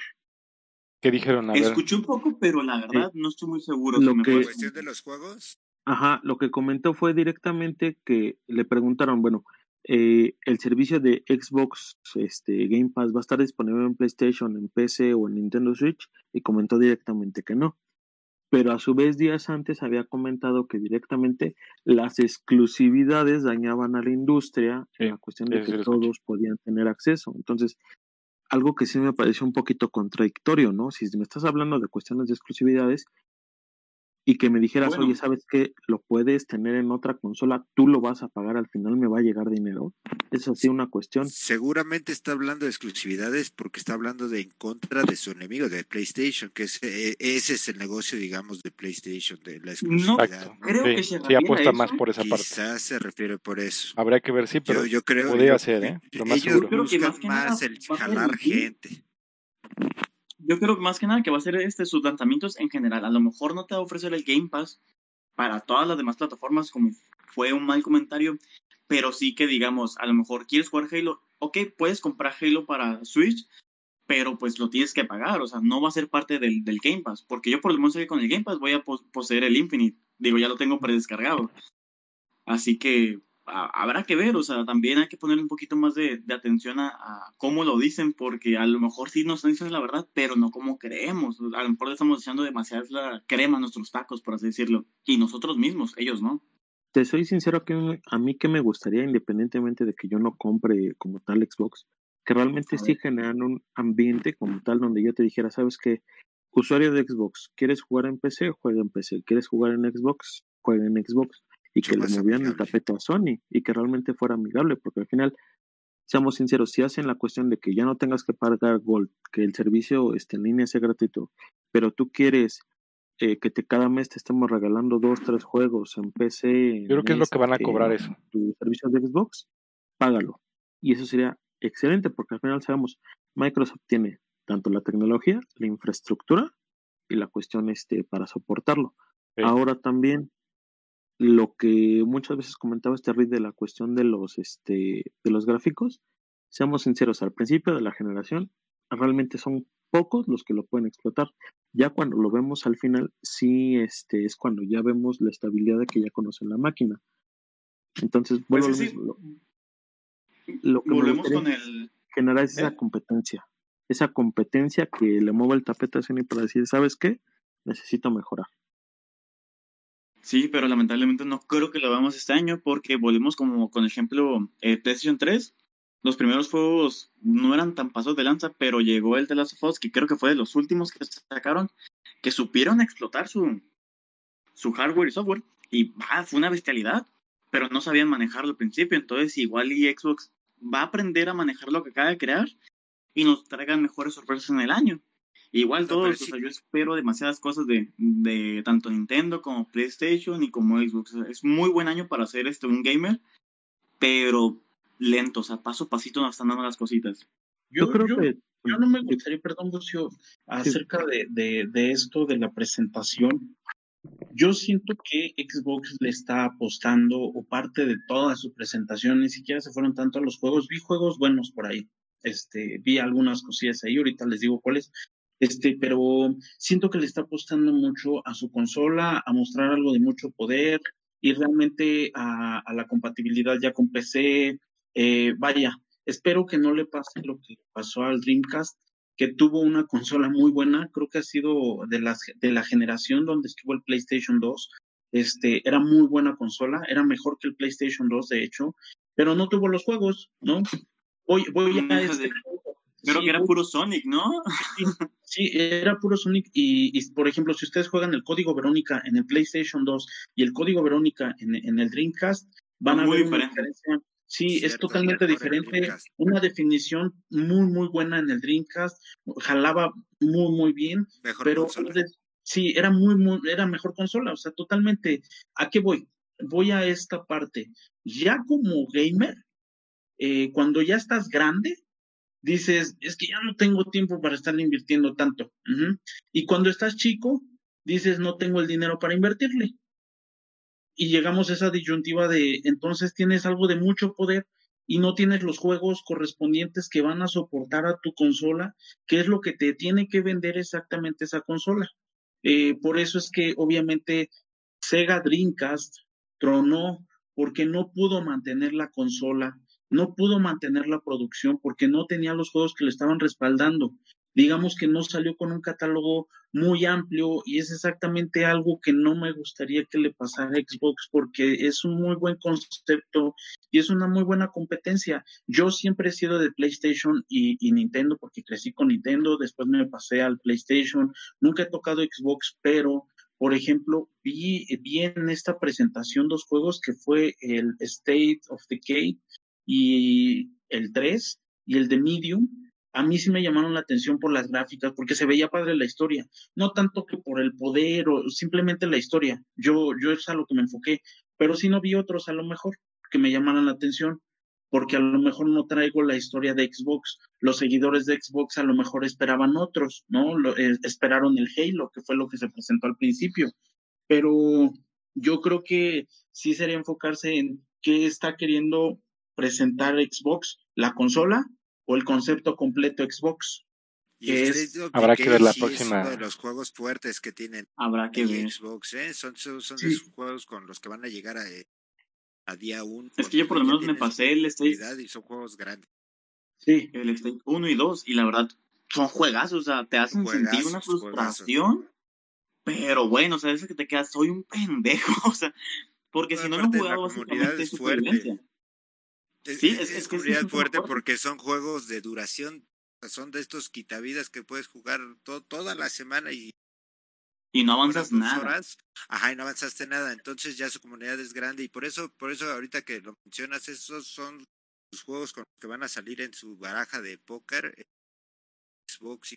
¿Qué dijeron? A Escuché un poco, pero la verdad no estoy muy seguro. Lo que, cuestión de los juegos? Ajá, lo que comentó fue directamente que le preguntaron, bueno, eh, el servicio de Xbox este, Game Pass va a estar disponible en PlayStation, en PC o en Nintendo Switch y comentó directamente que no. Pero a su vez días antes había comentado que directamente las exclusividades dañaban a la industria en la cuestión de que todos podían tener acceso. Entonces, algo que sí me pareció un poquito contradictorio, ¿no? Si me estás hablando de cuestiones de exclusividades, y que me dijeras, oye, ¿sabes qué? Lo puedes tener en otra consola, tú lo vas a pagar, al final me va a llegar dinero. Es así una cuestión. Seguramente está hablando de exclusividades porque está hablando de en contra de su enemigo, de PlayStation, que es, eh, ese es el negocio, digamos, de PlayStation, de la exclusividad. No, creo que se sí, apuesta más por esa Quizás parte. Quizás se refiere por eso. Habrá que ver, sí, pero yo, creo, podría ser, ¿eh? Lo más ellos seguro. buscan más el jalar gente yo creo que más que nada que va a ser este sus lanzamientos en general. A lo mejor no te va a ofrecer el Game Pass para todas las demás plataformas, como fue un mal comentario, pero sí que digamos, a lo mejor quieres jugar Halo, ok, puedes comprar Halo para Switch, pero pues lo tienes que pagar, o sea, no va a ser parte del, del Game Pass, porque yo por lo menos con el Game Pass voy a poseer el Infinite, digo, ya lo tengo predescargado. Así que habrá que ver, o sea, también hay que poner un poquito más de, atención a, cómo lo dicen, porque a lo mejor sí nos dicen la verdad, pero no como creemos. A lo mejor le estamos echando demasiada la crema a nuestros tacos, por así decirlo, y nosotros mismos, ellos no. Te soy sincero que a mí que me gustaría, independientemente de que yo no compre como tal Xbox, que realmente sí generan un ambiente como tal donde yo te dijera, sabes que usuario de Xbox, ¿quieres jugar en PC? Juega en PC. ¿Quieres jugar en Xbox? Juega en Xbox. Y que le movieran el tapete a Sony y que realmente fuera amigable, porque al final, seamos sinceros, si hacen la cuestión de que ya no tengas que pagar Gold, que el servicio este, en línea sea gratuito, pero tú quieres eh, que te, cada mes te estemos regalando dos, tres juegos en PC. Yo creo que es lo que van a cobrar eso. Tu servicio de Xbox, págalo. Y eso sería excelente porque al final sabemos, Microsoft tiene tanto la tecnología, la infraestructura y la cuestión este para soportarlo. Ahora también lo que muchas veces comentaba este Reed de la cuestión de los este de los gráficos, seamos sinceros, al principio de la generación realmente son pocos los que lo pueden explotar. Ya cuando lo vemos al final, sí este es cuando ya vemos la estabilidad de que ya conocen la máquina. Entonces, bueno, pues lo que Volvemos con el... Generar esa eh. competencia. Esa competencia que le mueva el tapete a Sony para decir, ¿sabes qué? Necesito mejorar. Sí, pero lamentablemente no creo que lo hagamos este año porque volvemos como con ejemplo eh, PlayStation 3. Los primeros juegos no eran tan pasos de lanza, pero llegó el The Last of Us, que creo que fue de los últimos que sacaron, que supieron explotar su, su hardware y software. Y fue una bestialidad pero no sabían manejarlo al principio. Entonces, igual y Xbox va a aprender a manejar lo que acaba de crear y nos traigan mejores sorpresas en el año. Igual todos, o sea, yo espero demasiadas cosas de, de, tanto Nintendo como PlayStation y como Xbox. es muy buen año para hacer este un gamer, pero lento, o sea, paso a pasito nos están dando las cositas. Yo, creo que yo no me gustaría, perdón, Lucio, acerca de, de, de, esto de la presentación. Yo siento que Xbox le está apostando o parte de toda su presentación, ni siquiera se fueron tanto a los juegos, vi juegos buenos por ahí, este, vi algunas cosillas ahí, ahorita les digo cuáles, este, pero siento que le está apostando mucho a su consola, a mostrar algo de mucho poder y realmente a, la compatibilidad ya con PC. Eh, vaya, espero que no le pase lo que pasó al Dreamcast, que tuvo una consola muy buena, creo que ha sido de, las, de la generación donde estuvo el PlayStation 2, este, era muy buena consola, era mejor que el PlayStation 2 de hecho, pero no tuvo los juegos, ¿no? Voy, voy a... Este, creo que era puro Sonic, ¿no? Sí, era puro Sonic y, por ejemplo, si ustedes juegan el código Verónica en el PlayStation 2 y el código Verónica en, en el Dreamcast, van a ver una diferencia Sí, es totalmente diferente. Una definición muy, muy buena en el Dreamcast. Jalaba muy, muy bien. pero sí, era muy, muy, era mejor consola. O sea, totalmente. ¿A qué voy? Voy a esta parte. Ya como gamer, eh, cuando ya estás grande, dices, es que ya no tengo tiempo para estar invirtiendo tanto. Y cuando estás chico, dices, no tengo el dinero para invertirle y llegamos a esa disyuntiva de entonces tienes algo de mucho poder y no tienes los juegos correspondientes que van a soportar a tu consola, que es lo que te tiene que vender exactamente esa consola. Eh, por eso es que obviamente Sega Dreamcast tronó porque no pudo mantener la consola, no pudo mantener la producción porque no tenía los juegos que le estaban respaldando digamos que no salió con un catálogo muy amplio y es exactamente algo que no me gustaría que le pasara a Xbox porque es un muy buen concepto y es una muy buena competencia. Yo siempre he sido de PlayStation y, Nintendo porque crecí con Nintendo, después me pasé al PlayStation, nunca he tocado Xbox, pero por ejemplo, vi, vi en esta presentación dos juegos que fue el State of Decay y el 3 y el de Medium a mí sí me llamaron la atención por las gráficas, porque se veía padre la historia, no tanto que por el poder o simplemente la historia. Yo, yo es a lo que me enfoqué, pero sí no vi otros a lo mejor que me llamaran la atención, porque a lo mejor no traigo la historia de Xbox. Los seguidores de Xbox a lo mejor esperaban otros, ¿no? Eh, esperaron el Halo, que fue lo que se presentó al principio. Pero yo creo que sí sería enfocarse en qué está queriendo presentar Xbox, la consola o el concepto completo Xbox. habrá que ver la próxima. Es uno de los juegos fuertes que tienen habrá que ver. Xbox, ¿eh? son, son, son esos juegos con los que van a llegar a, a día 1. Es que yo por lo menos me pasé el State. Y son juegos grandes. Sí. El State 1 y 2, y la verdad, son juegazos, o sea, te hacen sentir una frustración. Pero bueno, o sea, es que te quedas, soy un pendejo, o sea, porque si no lo he jugado, básicamente es fuerte. Sí, es, es, fuerte porque son juegos de duración, son de estos quitavidas que puedes jugar toda la semana y y no avanzas nada. ajá, y no avanzaste nada. Entonces ya su comunidad es grande y por eso, por eso ahorita que lo mencionas, esos son los juegos con los que van a salir en su baraja de póker, eh, Xbox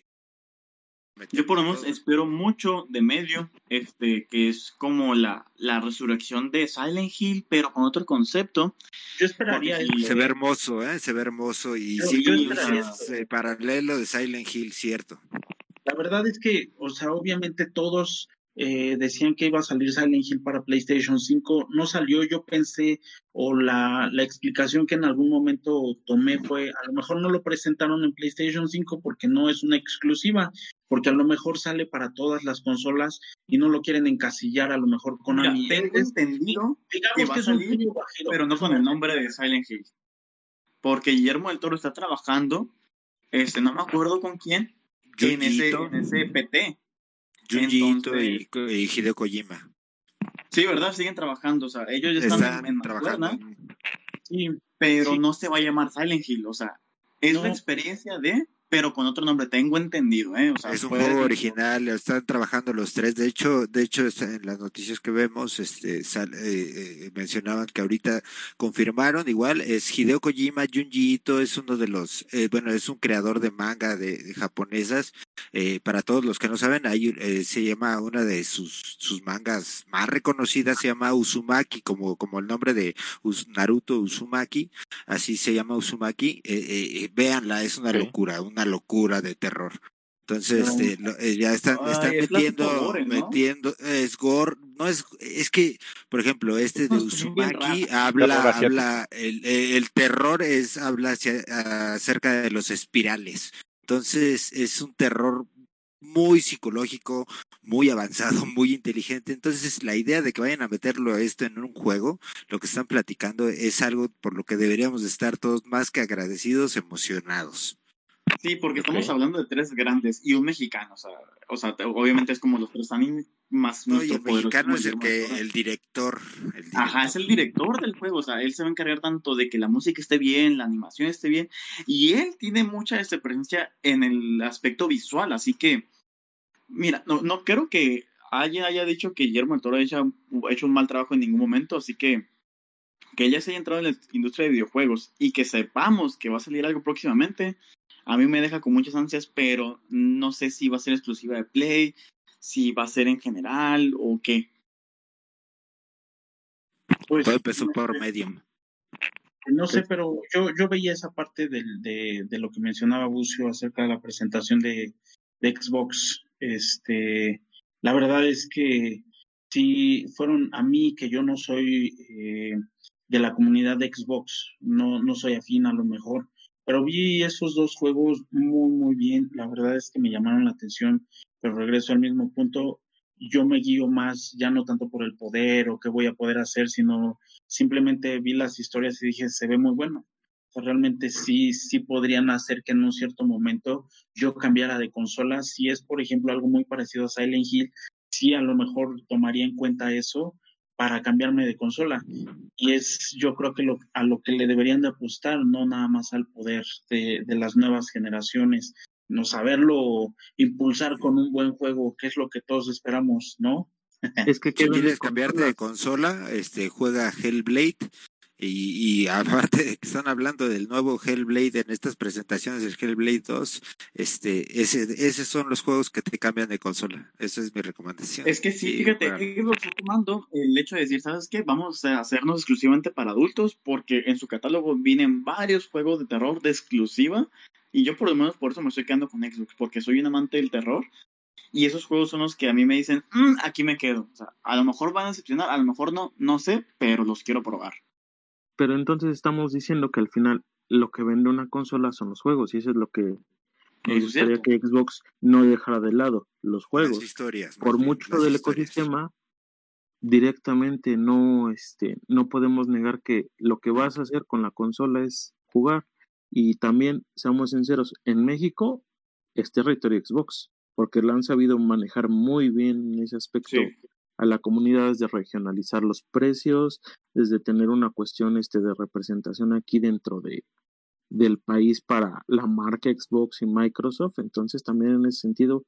yo por lo menos espero mucho de medio, este, que es como la, la resurrección de Silent Hill, pero con otro concepto. Yo esperaría Se ve hermoso, ¿eh? Se ve hermoso y sí, eh, paralelo de Silent Hill, cierto. La verdad es que, o sea, obviamente todos eh, decían que iba a salir Silent Hill para PlayStation 5, no salió, yo pensé, o la, la explicación que en algún momento tomé fue, a lo mejor no lo presentaron en PlayStation 5 porque no es una exclusiva, porque a lo mejor sale para todas las consolas y no lo quieren encasillar a lo mejor con Mira, tengo entendido digamos que, es un pero no con el nombre de Silent Hill. Porque Guillermo del Toro está trabajando, este, no me acuerdo con quién, en ese, en ese PT. Y, Hideo Kojima. Sí, ¿verdad? Siguen trabajando, o sea, ellos ya están, en trabajando. Sí, pero no se va a llamar Silent Hill, o sea, es la experiencia de pero con otro nombre, tengo entendido, ¿eh? O sea, es un juego original, están trabajando los tres. De hecho, de hecho, en las noticias que vemos, este, eh, eh, mencionaban que ahorita confirmaron, igual, es Hideo Kojima, Junji Ito, es uno de los, eh, bueno, es un creador de manga de, japonesas. Para todos los que no saben, ahí se llama una de sus, sus mangas más reconocidas, se llama Uzumaki, como, como el nombre de Naruto Uzumaki, así se llama Uzumaki. véanla, es una locura, una locura de terror. Entonces, este, eh, ya están, están metiendo, metiendo, es gore, no es, es que, por ejemplo, este de Uzumaki habla, habla, el, el, terror es, habla acerca de los espirales. Entonces, es un terror muy psicológico, muy avanzado, muy inteligente. Entonces, la idea de que vayan a meterlo esto en un juego, lo que están platicando es algo por lo que deberíamos estar todos más que agradecidos, emocionados. Sí, porque estamos hablando de tres grandes y un mexicano, o sea, o sea obviamente es como los tres animes más no, el mexicano es el que el director, Ajá, es el director del juego, o sea, él se va a encargar tanto de que la música esté bien, la animación esté bien, y él tiene mucha este, presencia en el aspecto visual, así que, mira, no, no creo que haya, haya dicho que Guillermo del Toro haya hecho un mal trabajo en ningún momento, así que que ella se haya entrado en la industria de videojuegos y que sepamos que va a salir algo próximamente, a mí me deja con muchas ansias, pero no sé si va a ser exclusiva de Play, si va a ser en general o qué. Pues, Todo empezó por Medium. No sé, pero yo, yo veía esa parte de, de, lo que mencionaba Bucio acerca de la presentación de, de, Xbox. Este, la verdad es que si fueron a mí, que yo no soy eh, de la comunidad de Xbox, no, no soy afín a lo mejor, pero vi esos dos juegos muy, muy bien. La verdad es que me llamaron la atención, pero regreso al mismo punto. Yo me guío más, ya no tanto por el poder o qué voy a poder hacer, sino simplemente vi las historias y dije, se ve muy bueno. realmente sí, sí podrían hacer que en un cierto momento yo cambiara de consola. Si es, por ejemplo, algo muy parecido a Silent Hill, sí a lo mejor tomaría en cuenta eso, para cambiarme de consola. Y es yo creo que lo, a lo que le deberían de apostar, no nada más al poder de, de las nuevas generaciones, no saberlo impulsar con un buen juego, que es lo que todos esperamos, ¿no? Es que si quieres cambiarte de consola, este juega Hellblade y, y, aparte de que están hablando del nuevo Hellblade en estas presentaciones del Hellblade 2, este, ese, esos son los juegos que te cambian de consola. Esa es mi recomendación. Es que sí, fíjate, lo está tomando el hecho de decir, ¿sabes qué? Vamos a hacernos exclusivamente para adultos, porque en su catálogo vienen varios juegos de terror de exclusiva, y yo por lo menos por eso me estoy quedando con Xbox, porque soy un amante del terror. Y esos juegos son los que a mí me dicen, mm, aquí me quedo. O sea, a lo mejor van a decepcionar, a lo mejor no, no sé, pero los quiero probar. pero entonces estamos diciendo que al final lo que vende una consola son los juegos y eso es lo que me gustaría que Xbox no dejara de lado los juegos. historias, Por mucho del ecosistema, directamente no, este, no podemos negar que lo que vas a hacer con la consola es jugar. Y también, seamos sinceros, en México es territorio Xbox, porque lo han sabido manejar muy bien en ese aspecto a la comunidad, desde regionalizar los precios, desde tener una cuestión este, de representación aquí dentro de, del país para la marca Xbox y Microsoft. Entonces, también en ese sentido,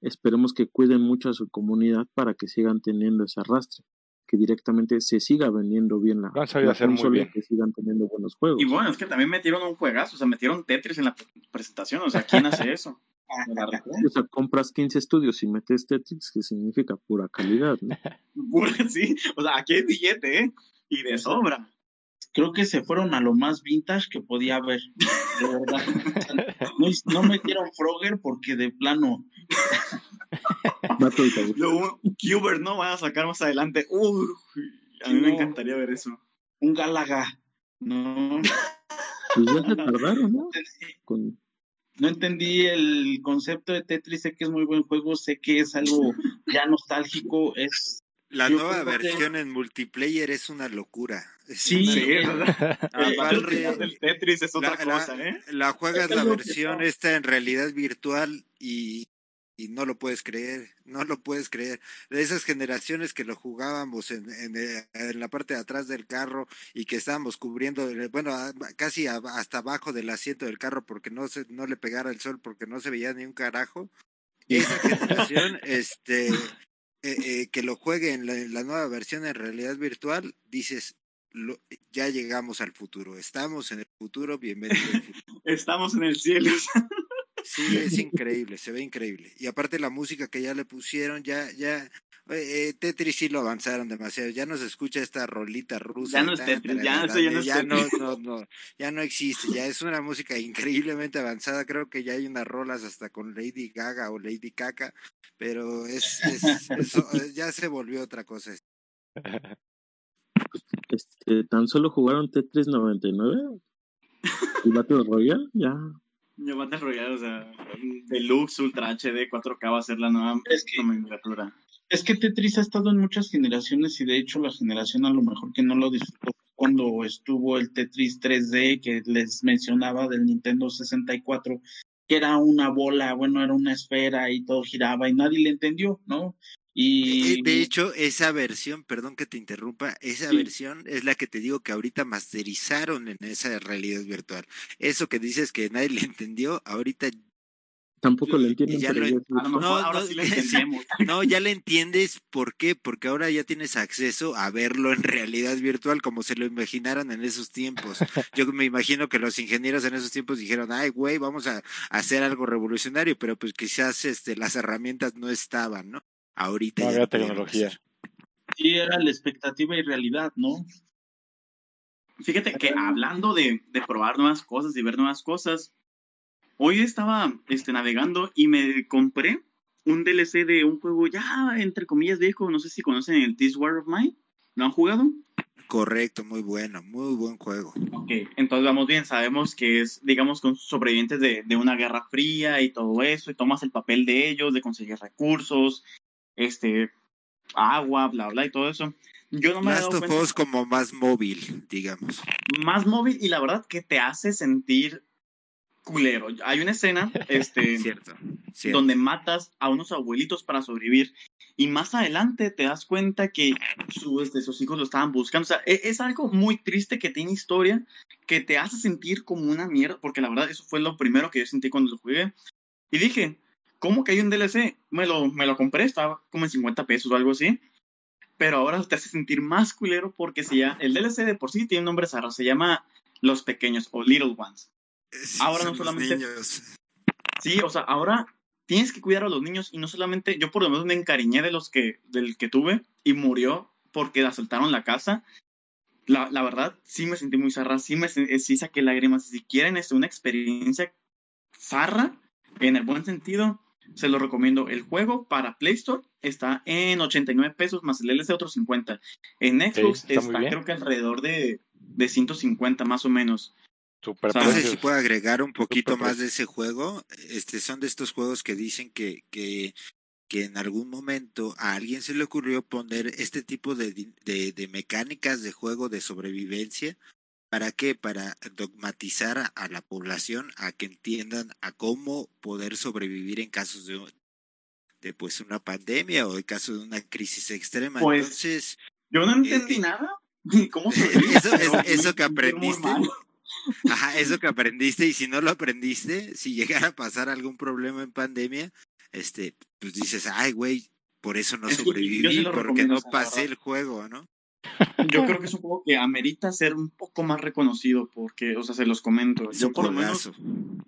esperemos que cuiden mucho a su comunidad para que sigan teniendo ese arrastre, que directamente se siga vendiendo bien la, la consola, que sigan teniendo buenos juegos. Y bueno, es que también metieron un juegazo, o sea, metieron Tetris en la presentación, o sea, ¿quién hace eso? o sea, compras 15 estudios y metes Tetris, que significa pura calidad, ¿no? sí, o sea, aquí hay billete, ¿eh? Y de sobra creo que se fueron a lo más vintage que podía haber. De verdad. No, no metieron Frogger porque de plano. Luego, Cuber, ¿no? Van a sacar más adelante. a mí me encantaría ver eso. Un Galaga. No. Pues ya se tardaron, ¿no? No entendí el concepto de Tetris, sé que es muy buen juego, sé que es algo ya nostálgico, es la nueva versión en multiplayer es una locura. sí, sí el Tetris es otra cosa, ¿eh? La juegas la versión esta en realidad virtual y, y, no lo puedes creer, no lo puedes creer. De esas generaciones que lo jugábamos en, en, eh, en la parte de atrás del carro y que estábamos cubriendo, eh, bueno, casi hasta abajo del asiento del carro porque no, se, no le pegara el sol porque no se veía ni un carajo. Esa generación, este eh, eh, que lo juegue en la, nueva versión en realidad virtual, dices, ya llegamos al futuro, estamos en el futuro, bienvenido Estamos en el cielo. Sí, es increíble, se ve increíble. Y aparte la música que ya le pusieron, ya, ya, eh, Tetris sí lo avanzaron demasiado, ya no se escucha esta rolita rusa. Ya no es Tetris, ya, ya, no, no, no, ya no existe, ya es una música increíblemente avanzada, creo que ya hay unas rolas hasta con Lady Gaga o Lady Caca, pero es, es eh, ya se volvió otra cosa. Este, tan solo jugaron Tetris 99 y Battle Royale, ya. Ya Battle Royale, o sea, Deluxe, Ultra HD, 4K va a ser la nueva es que, es que Tetris ha estado en muchas generaciones y de hecho la generación a lo mejor que no lo disfrutó cuando estuvo el Tetris 3D que les mencionaba del Nintendo 64, que era una bola, bueno, era una esfera y todo giraba y nadie le entendió, ¿no? Y... Eh, de hecho, esa versión, perdón que te interrumpa, esa versión es la que te digo que ahorita masterizaron en esa realidad virtual. Eso que dices que nadie le entendió, ahorita Tampoco lo entienden. Ya no, no, no, ya le entiendes por qué, porque ahora ya tienes acceso a verlo en realidad virtual como se lo imaginaron en esos tiempos. Yo me imagino que los ingenieros en esos tiempos dijeron, ay, güey, vamos a, hacer algo revolucionario, pero pues quizás este, las herramientas no estaban, ¿no? Ahorita. No había tecnología. Sí, era la expectativa y realidad, ¿no? Fíjate que hablando de, de probar nuevas cosas y ver nuevas cosas, Hoy estaba este, navegando y me compré un DLC de un juego ya, entre comillas, viejo. No sé si conocen el This War of Mine. ¿Lo han jugado? Correcto, muy bueno, muy buen juego. Ok, entonces vamos bien, sabemos que es, digamos, con sobrevivientes de, de, una guerra fría y todo eso, y tomas el papel de ellos, de conseguir recursos, este, agua, bla, bla, y todo eso. Yo no me Last of Us como más móvil, digamos. Más móvil y la verdad que te hace sentir culero. Hay una escena este, cierto, donde matas a unos abuelitos para sobrevivir y más adelante te das cuenta que su, este, sus hijos lo estaban buscando. O sea, es, es, algo muy triste que tiene historia, que te hace sentir como una mierda, porque la verdad eso fue lo primero que yo sentí cuando lo jugué. Y dije, ¿cómo que hay un DLC? Me lo, me lo compré, estaba como en 50 pesos o algo así. Pero ahora te hace sentir más culero porque si ya, el DLC de por sí tiene un nombre zarro, se llama Los Pequeños o Little Ones ahora no solamente. Sí, o sea, ahora tienes que cuidar a los niños y no solamente. Yo por lo menos me encariñé de los que, del que tuve y murió porque asaltaron la casa. La, la verdad, sí me sentí muy zarra, sí, me, sí saqué lágrimas. Si quieren este, una experiencia zarra, en el buen sentido, se lo recomiendo. El juego para Play Store está en 89 pesos más el LC otros 50. En Xbox está creo que alrededor de de 150 más o menos. Super no sé si puedo agregar un poquito más de ese juego. Este son de estos juegos que dicen que, que, que en algún momento a alguien se le ocurrió poner este tipo de, de, de mecánicas de juego de sobrevivencia. ¿Para qué? Para dogmatizar a la población a que entiendan a cómo poder sobrevivir en casos de, de pues una pandemia o en caso de una crisis extrema. Pues, Entonces, yo no entendí eh, nada. ¿Cómo eso, eso que aprendiste Ajá, eso que aprendiste y si no lo aprendiste, si llegara a pasar algún problema en pandemia, este, pues dices, ay, güey, por eso no sobreviví, porque no pasé el juego, ¿no? Yo creo que es un juego que amerita ser un poco más reconocido porque, o sea, se los comento. Yo por lo menos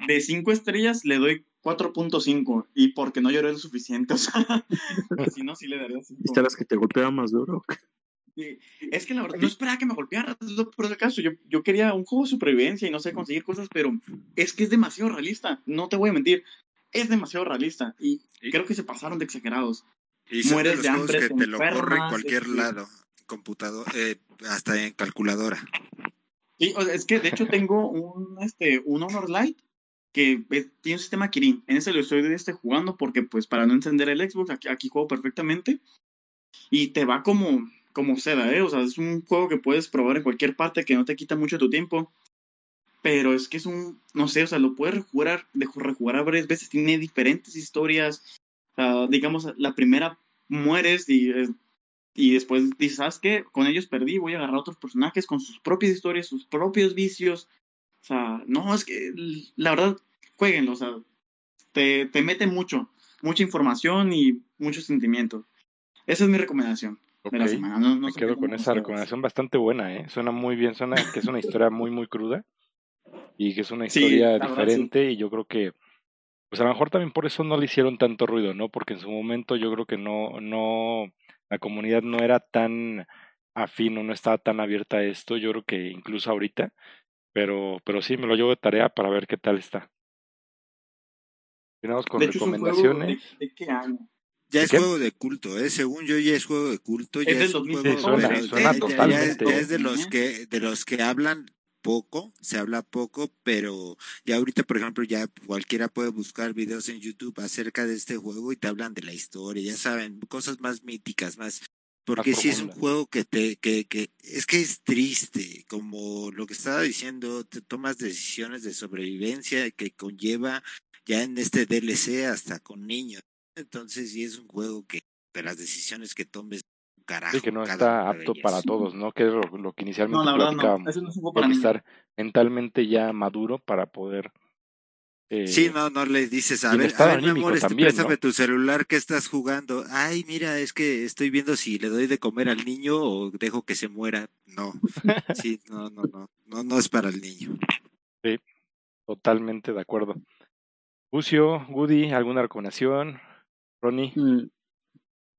de 5 estrellas le doy 4.5 y porque no lloré lo suficiente, o sea, si no, sí le daría 5. ¿Viste las que te golpeaban más duro? Es que la verdad, no esperaba que me golpeara, por ese caso. Yo, yo quería un juego de supervivencia y no sé conseguir cosas, pero es que es demasiado realista, no te voy a mentir. Es demasiado realista y creo que se pasaron de exagerados. Y Mueres de, hambre. Que te lo corre en cualquier lado, computador, eh, hasta en calculadora. Sí, es que de hecho tengo un, este, un Honor Light que tiene un sistema Kirin. En ese lo estoy este, jugando porque, pues, para no encender el Xbox, aquí, juego perfectamente. Y te va como como seda, ¿eh? O sea, es un juego que puedes probar en cualquier parte que no te quita mucho tu tiempo. Pero es que es un, no sé, o sea, lo puedes rejugar, de rejugar varias veces, tiene diferentes historias. digamos, la primera mueres y, eh, y después dices, ¿sabes qué? Con ellos perdí, voy a agarrar a otros personajes con sus propias historias, sus propios vicios. O sea, no, es que la verdad, jueguenlo, o sea, te, te mete mucho, mucha información y mucho sentimiento. Esa es mi recomendación. Me quedo con esa recomendación bastante buena, ¿eh? Suena muy bien, suena que es una historia muy, muy cruda y que es una historia diferente y yo creo que, pues a lo mejor también por eso no le hicieron tanto ruido, ¿no? Porque en su momento yo creo que no, no, la comunidad no era tan afín o no estaba tan abierta a esto, yo creo que incluso ahorita, pero, pero sí, me lo llevo de tarea para ver qué tal está. Tenemos con recomendaciones. ¿De qué año? Ya es juego de culto, ¿eh? Según yo ya es juego de culto, ya es, un juego es de los que de los que hablan poco, se habla poco, pero ya ahorita, por ejemplo, ya cualquiera puede buscar videos en YouTube acerca de este juego y te hablan de la historia, ya saben, cosas más míticas, más porque si es un juego que te que que es que es triste, como lo que estaba diciendo, te tomas decisiones de sobrevivencia que conlleva ya en este DLC hasta con niños. Entonces, sí es un juego que de las decisiones que tomes, carajo. Sí, que no está apto para todos, ¿no? Que es lo, que inicialmente no, la verdad, no. Eso no es un para estar mentalmente ya maduro para poder. Eh, sí, no, no le dices, a ver, a ver, mi amor, este, préstame tu celular que estás jugando. Ay, mira, es que estoy viendo si le doy de comer al niño o dejo que se muera. No, sí, no, no, no, no, no es para el niño. Sí, totalmente de acuerdo. Lucio, Woody, ¿alguna recomendación? Ronnie. Mm,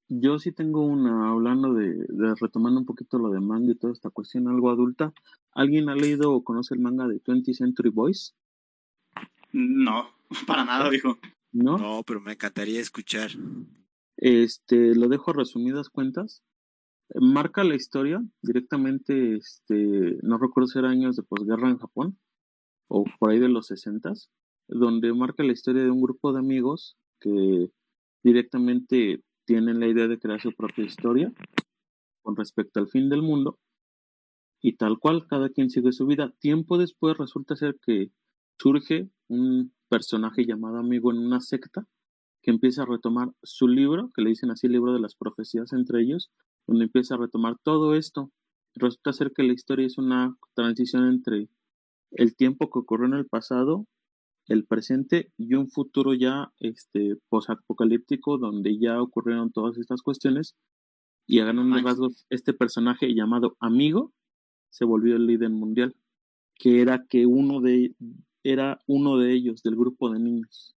yo sí tengo una, hablando de, de, retomando un poquito lo de manga y toda esta cuestión algo adulta. ¿Alguien ha leído o conoce el manga de 20th Century Boys? No, para nada, dijo. ¿No? No, pero me encantaría escuchar. Este, lo dejo a resumidas cuentas. Marca la historia directamente, este, no recuerdo si era años de posguerra en Japón, o por ahí de los sesentas, donde marca la historia de un grupo de amigos que directamente tienen la idea de crear su propia historia con respecto al fin del mundo y tal cual cada quien sigue su vida. Tiempo después resulta ser que surge un personaje llamado amigo en una secta que empieza a retomar su libro, que le dicen así el libro de las profecías entre ellos, donde empieza a retomar todo esto. Resulta ser que la historia es una transición entre el tiempo que ocurrió en el pasado el presente y un futuro ya este posapocalíptico donde ya ocurrieron todas estas cuestiones y a un rasgos este personaje llamado amigo se volvió el líder mundial que era que uno de era uno de ellos del grupo de niños.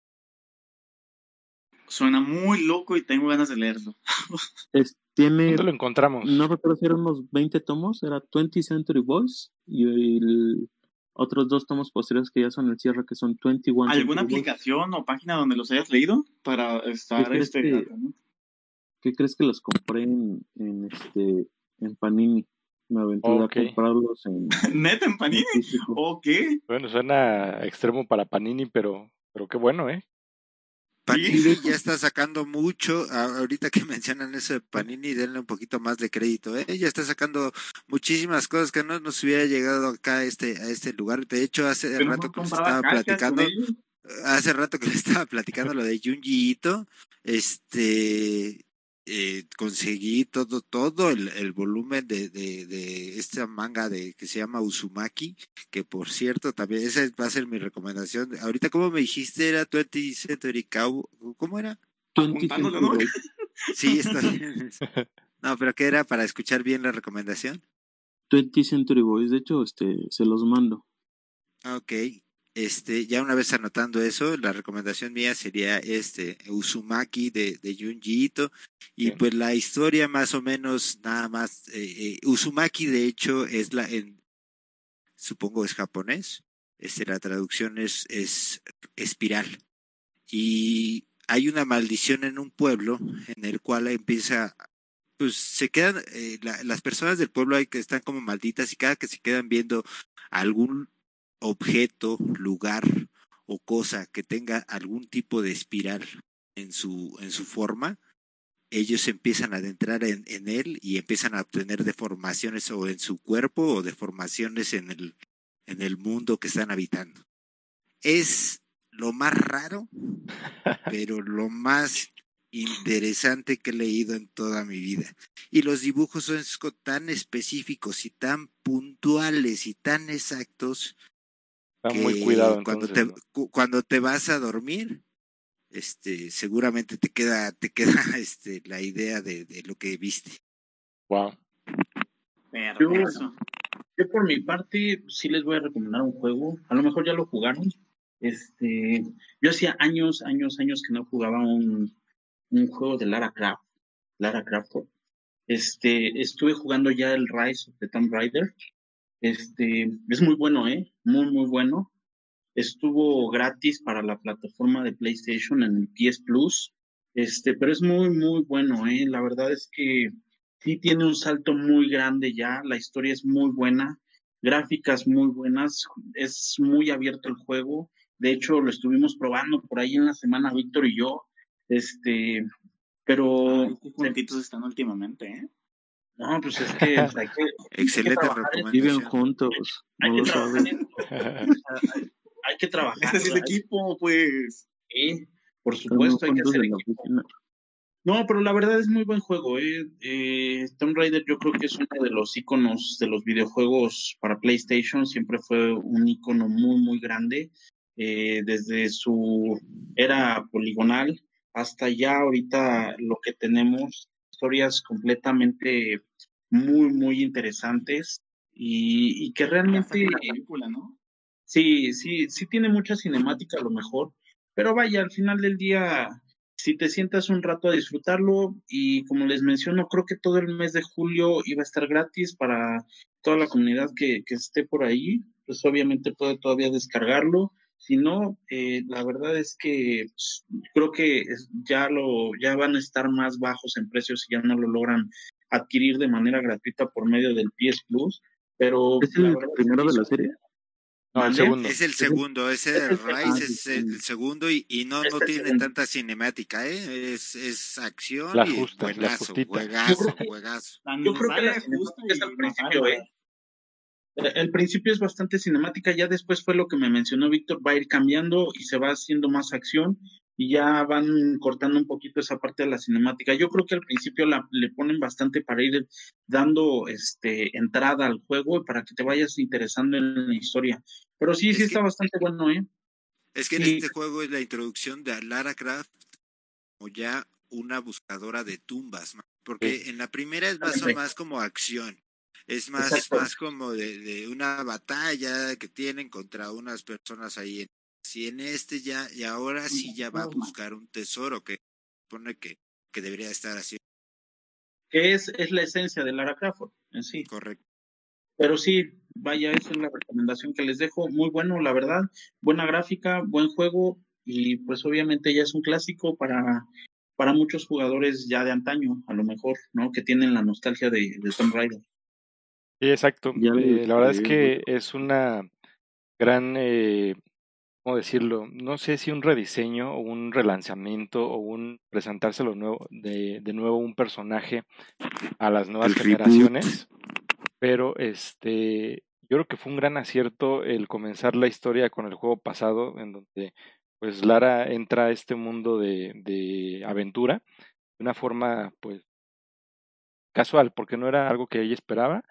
Suena muy loco y tengo ganas de leerlo. Es, tiene ¿Dónde lo encontramos no recuerdo si eran unos 20 tomos era 20 Century Boys y el otros dos tomos posteriores que ya son el cierre, que son 21. ¿Alguna aplicación o página donde los hayas leído para estar este? Que, ¿Qué crees que los compré en, en este en Panini? Me aventuré a comprarlos en... ¿Neta en Panini? ¿O qué? Bueno, suena extremo para Panini, pero, pero qué bueno, ¿eh? Panini ya está sacando mucho, ahorita que mencionan eso de Panini, denle un poquito más de crédito, ¿eh? ya está sacando muchísimas cosas que no nos hubiera llegado acá a este, a este lugar. De hecho, hace rato que les estaba platicando, hace rato que le estaba platicando lo de Junji Ito, este, eh, conseguí todo, todo el, el volumen de, de, de, esta manga de que se llama Uzumaki, que por cierto también esa va a ser mi recomendación. Ahorita, como me dijiste, era 20 Century Cow, ¿cómo era? 20 Century Sí, está bien. No, pero ¿qué era para escuchar bien la recomendación? 20 Century Boys, de hecho, este, se los mando. Ok, este, ya una vez anotando eso, la recomendación mía sería este Uzumaki de, de Junji Ito. Y pues la historia más o menos nada más, eh, eh, Uzumaki de hecho es la, en, supongo es japonés, este, la traducción es, es espiral. Y hay una maldición en un pueblo en el cual empieza, pues se quedan, eh, las personas del pueblo hay que están como malditas y cada que se quedan viendo algún objeto, lugar o cosa que tenga algún tipo de espiral en su, en su forma, ellos empiezan a adentrar en, en, él y empiezan a obtener deformaciones o en su cuerpo o deformaciones en el, en el mundo que están habitando. Es lo más raro, pero lo más interesante que he leído en toda mi vida. Y los dibujos son tan específicos y tan puntuales y tan exactos muy cuidado. Cuando te, cuando te vas a dormir, este, seguramente te queda, te queda este, la idea de, de lo que viste. Wow. Yo, yo, por mi parte sí les voy a recomendar un juego. A lo mejor ya lo jugaron. Este, yo hacía años, años, años que no jugaba un, un juego de Lara Croft. Lara Croft. Este, estuve jugando ya el Rise of the Tomb Raider este, es muy bueno, ¿eh? Muy, muy bueno. Estuvo gratis para la plataforma de PlayStation en el PS Plus. Este, pero es muy, muy bueno, ¿eh? La verdad es que sí tiene un salto muy grande ya. La historia es muy buena. Gráficas muy buenas. Es muy abierto el juego. De hecho, lo estuvimos probando por ahí en la semana, Víctor y yo. Este, pero. qué están últimamente, ¿eh? No, pues es que hay que. Excelente Viven juntos. Hay, que trabajar hay, que trabajar. Este es el equipo, pues. Sí, por supuesto, hay que hacer equipo. No, pero la verdad es muy buen juego. ¿eh? Eh, Tomb Raider yo creo que es uno de los iconos de los videojuegos para PlayStation. Siempre fue un icono muy, muy grande. Eh, desde su era poligonal hasta ya ahorita lo que tenemos historias completamente muy, muy interesantes y, y que realmente... película, ¿no? Sí, sí, sí tiene mucha cinemática a lo mejor, pero vaya, al final del día, si te sientas un rato a disfrutarlo y como les menciono, creo que todo el mes de julio iba a estar gratis para toda la comunidad que, que esté por ahí, pues obviamente puede todavía descargarlo si no, eh, la verdad es que pues, creo que ya lo ya van a estar más bajos en precios si ya no lo logran adquirir de manera gratuita por medio del PS Plus. Pero ¿Es el primero de la serie? No, el segundo. Es el segundo, es el Rise, es el segundo y, y no, no tiene tanta cinemática, ¿eh? Es, es acción la y justa, juegazo, juegazo, juegazo. Yo creo que la cinemática es al principio, ¿eh? El principio es bastante cinemática, ya después fue lo que me mencionó Víctor, va a ir cambiando y se va haciendo más acción y ya van cortando un poquito esa parte de la cinemática. Yo creo que al principio la, le ponen bastante para ir dando este entrada al juego y para que te vayas interesando en la historia. Pero sí, sí está bastante bueno, ¿eh? Es que en este juego es la introducción de Lara Croft como ya una buscadora de tumbas, porque en la primera es más o más como acción es más, más como de, de, una batalla que tienen contra unas personas ahí. Si en este ya, y ahora sí ya va a buscar un tesoro que supone que, que debería estar así. Que es, es la esencia de Lara Crawford en sí. Correcto. Pero sí, vaya, esa es la recomendación que les dejo. Muy bueno, la verdad. Buena gráfica, buen juego y pues obviamente ya es un clásico para, para muchos jugadores ya de antaño, a lo mejor, ¿no? Que tienen la nostalgia de, de Tomb Raider. Sí, exacto. Eh, la verdad es que es una gran, eh, ¿cómo decirlo? No sé si un rediseño o un relanzamiento o un presentárselo nuevo, de, de nuevo un personaje a las nuevas generaciones, pero este, yo creo que fue un gran acierto el comenzar la historia con el juego pasado, en donde pues Lara entra a este mundo de, de aventura de una forma pues casual, porque no era algo que ella esperaba,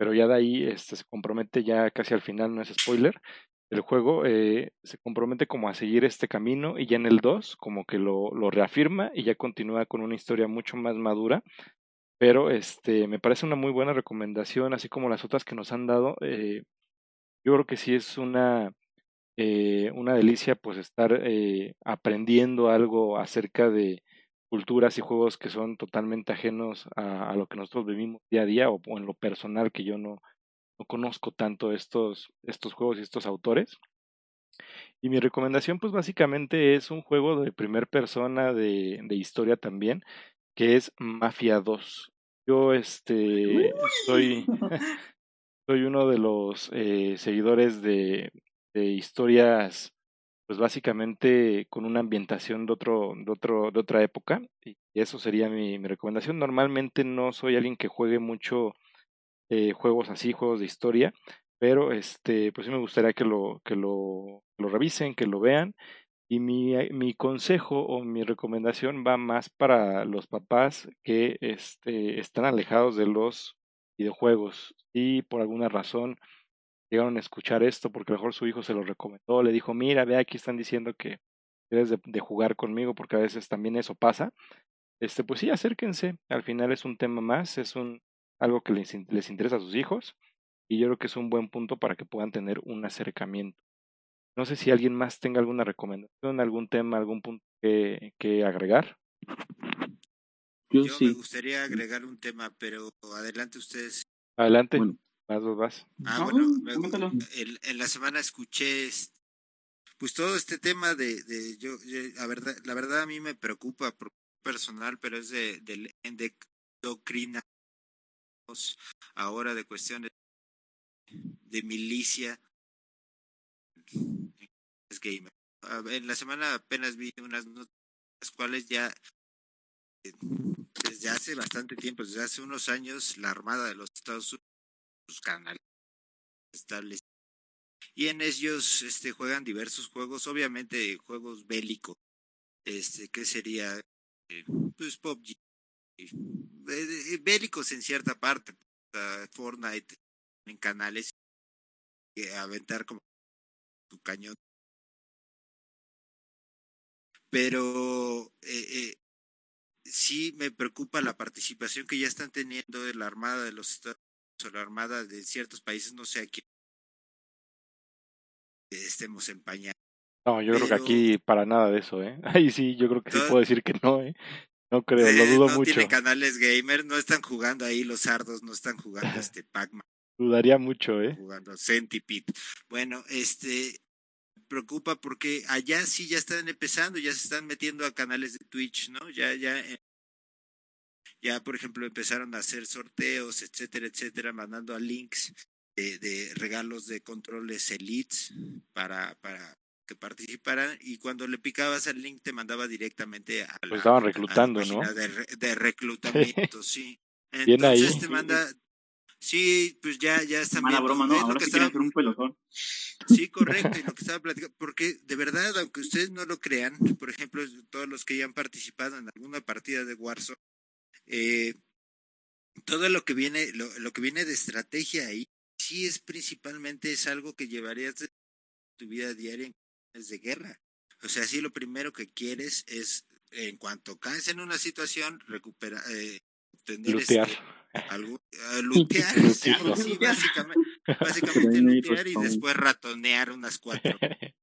pero ya de ahí este, se compromete ya casi al final, no es spoiler, el juego eh, se compromete como a seguir este camino y ya en el 2 como que lo, lo reafirma y ya continúa con una historia mucho más madura pero este me parece una muy buena recomendación así como las otras que nos han dado eh, yo creo que sí es una eh, una delicia pues estar eh, aprendiendo algo acerca de culturas y juegos que son totalmente ajenos a, lo que nosotros vivimos día a día o, en lo personal que yo no, no conozco tanto estos, estos juegos y estos autores. Y mi recomendación pues básicamente es un juego de primer persona de, de historia también, que es Mafia 2. Yo este soy, soy uno de los eh, seguidores de, de historias pues básicamente con una ambientación de otro, de otro, de otra época, y eso sería mi, mi recomendación. Normalmente no soy alguien que juegue mucho eh, juegos así, juegos de historia, pero este, pues sí me gustaría que lo, que lo, lo revisen, que lo vean. Y mi, mi consejo o mi recomendación va más para los papás que este, están alejados de los videojuegos y por alguna razón llegaron a escuchar esto porque a lo mejor su hijo se lo recomendó, le dijo, mira, ve aquí están diciendo que debes de, jugar conmigo porque a veces también eso pasa. Este, pues sí, acérquense, al final es un tema más, es un algo que les, les interesa a sus hijos y yo creo que es un buen punto para que puedan tener un acercamiento. No sé si alguien más tenga alguna recomendación, algún tema, algún punto que, que agregar. Yo, sí. me gustaría agregar un tema, pero adelante ustedes. Adelante. Vas, vas, Ah, bueno, en, la semana escuché pues todo este tema de, de yo, la verdad, la verdad a mí me preocupa por personal, pero es de, de endocrina ahora de cuestiones de milicia. Es gamer. En la semana apenas vi unas notas las cuales ya eh, desde hace bastante tiempo, desde hace unos años, la Armada de los Estados Unidos sus canales establecidos. Y en ellos este, juegan diversos juegos, obviamente juegos bélicos, este, que sería eh, pues PUBG, eh, bélicos en cierta parte, Fortnite en canales, que aventar como su cañón. Pero eh, eh, sí me preocupa la participación que ya están teniendo de la Armada de los Estados o la Armada de ciertos países, no sé aquí estemos empañados. No, yo creo que aquí para nada de eso, ¿eh? Ahí sí, yo creo que sí puedo decir que no, ¿eh? No creo, lo dudo mucho. No tiene canales gamer, no están jugando ahí los sardos, no están jugando este Pac-Man. Dudaría mucho, ¿eh? Jugando Centipede. Bueno, este, preocupa porque allá sí ya están empezando, ya se están metiendo a canales de Twitch, ¿no? Ya, ya eh, ya, por ejemplo, empezaron a hacer sorteos, etcétera, etcétera, mandando a links de, regalos de controles elites para, para que participaran y cuando le picabas el link te mandaba directamente a la, estaban reclutando, ¿no? De, reclutamiento, sí. Entonces te manda, sí, pues ya, ya está Mala broma, ¿no? Ahora sí estaba... un pelotón. Sí, correcto, y lo que estaba platicando, porque de verdad, aunque ustedes no lo crean, por ejemplo, todos los que ya han participado en alguna partida de Warzone, eh, todo lo que viene, lo, lo, que viene de estrategia ahí, sí es principalmente es algo que llevarías de tu vida diaria en de guerra. O sea, sí lo primero que quieres es, en cuanto caes en una situación, recuperar, eh, tener lutear. Este, algo, uh, lutear, sí, básicamente, básicamente lutear y después ratonear unas cuatro.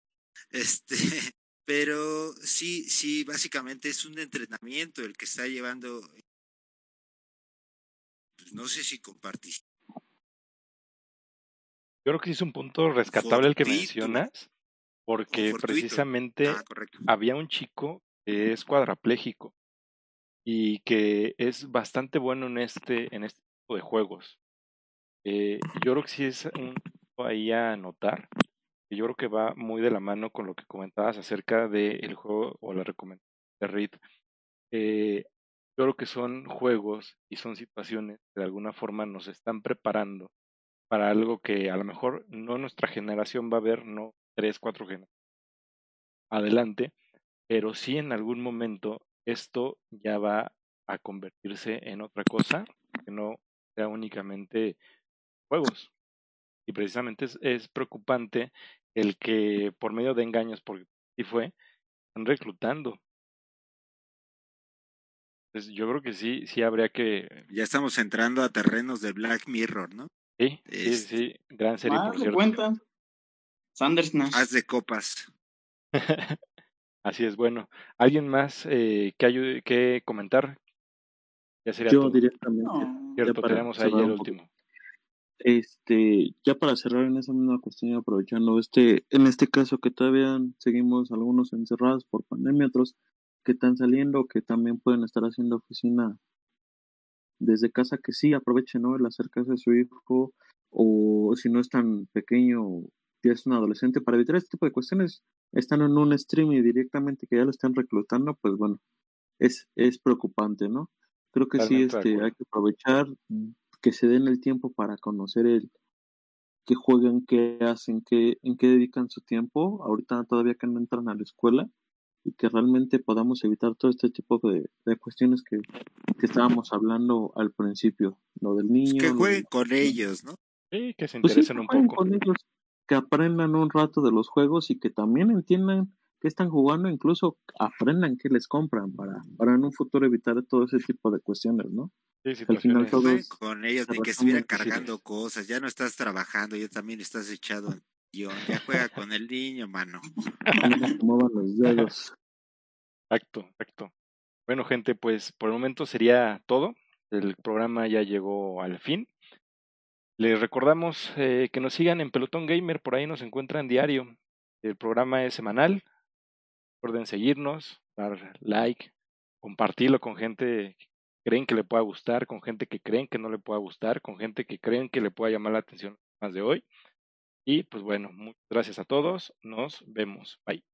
Este, pero sí, sí, básicamente es un entrenamiento el que está llevando no sé si compartís. Yo creo que es un punto rescatable el que mencionas, porque precisamente ah, había un chico que es cuadraplégico y que es bastante bueno en este, en este tipo de juegos. Eh, yo creo que sí es un ahí a notar, que yo creo que va muy de la mano con lo que comentabas acerca del juego o la recomendación de Reed. Eh, yo creo que son juegos y son situaciones que de alguna forma nos están preparando para algo que a lo mejor no nuestra generación va a ver, no tres, cuatro generaciones adelante, pero sí en algún momento esto ya va a convertirse en otra cosa que no sea únicamente juegos. Y precisamente es, es preocupante el que por medio de engaños, porque sí fue, están reclutando. Entonces yo creo que sí, sí habría que... Ya estamos entrando a terrenos de Black Mirror, ¿no? Sí, sí, sí, gran serie, Ah, por ¿se cierto. cuenta? Sanders Nash. Haz de copas. Así es, bueno. ¿Alguien más eh, que, ayude, que comentar? Ya sería Yo todo. directamente. No. Cierto, ya para tenemos ahí cerrar el último. Este, ya para cerrar en esa misma cuestión, y aprovechando este, en este caso que todavía seguimos algunos encerrados por pandemia, otros que están saliendo, que también pueden estar haciendo oficina desde casa, que sí aprovechen, ¿no? El acercarse a su hijo, o si no es tan pequeño, ya es un adolescente, para evitar este tipo de cuestiones, están en un stream y directamente que ya lo están reclutando, pues bueno, es, es preocupante, ¿no? Creo que sí, Totalmente de este, hay que aprovechar que se den el tiempo para conocer el qué juegan, qué hacen, qué, en qué dedican su tiempo, ahorita todavía que no entran a la escuela, y que realmente podamos evitar todo este tipo de, de cuestiones que, que estábamos hablando al principio, lo del Pues niño. que jueguen del- con ellos, ¿no? Sí, que se Pues sí, interesen un poco. con ellos, que aprendan un rato de los juegos y que también entiendan qué están jugando, incluso aprendan qué les compran para, para en un futuro evitar todo ese tipo de cuestiones, ¿no? Sí, al final Todos con ellos, ni que estuvieran cargando cosas. Ya no estás trabajando, ya también estás echado guion. Ya juega con el niño, mano. No me muevan los dedos. Exacto, exacto. Bueno, gente, pues por el momento sería todo. El programa ya llegó al fin. Les recordamos eh, que nos sigan en Pelotón Gamer, por ahí nos encuentran diario. El programa es semanal. Recuerden seguirnos, dar like, compartirlo con gente que creen que le pueda gustar, con gente que creen que no le pueda gustar, con gente que creen que le pueda llamar la atención más de hoy. Y pues bueno, muchas gracias a todos. Nos vemos. Bye.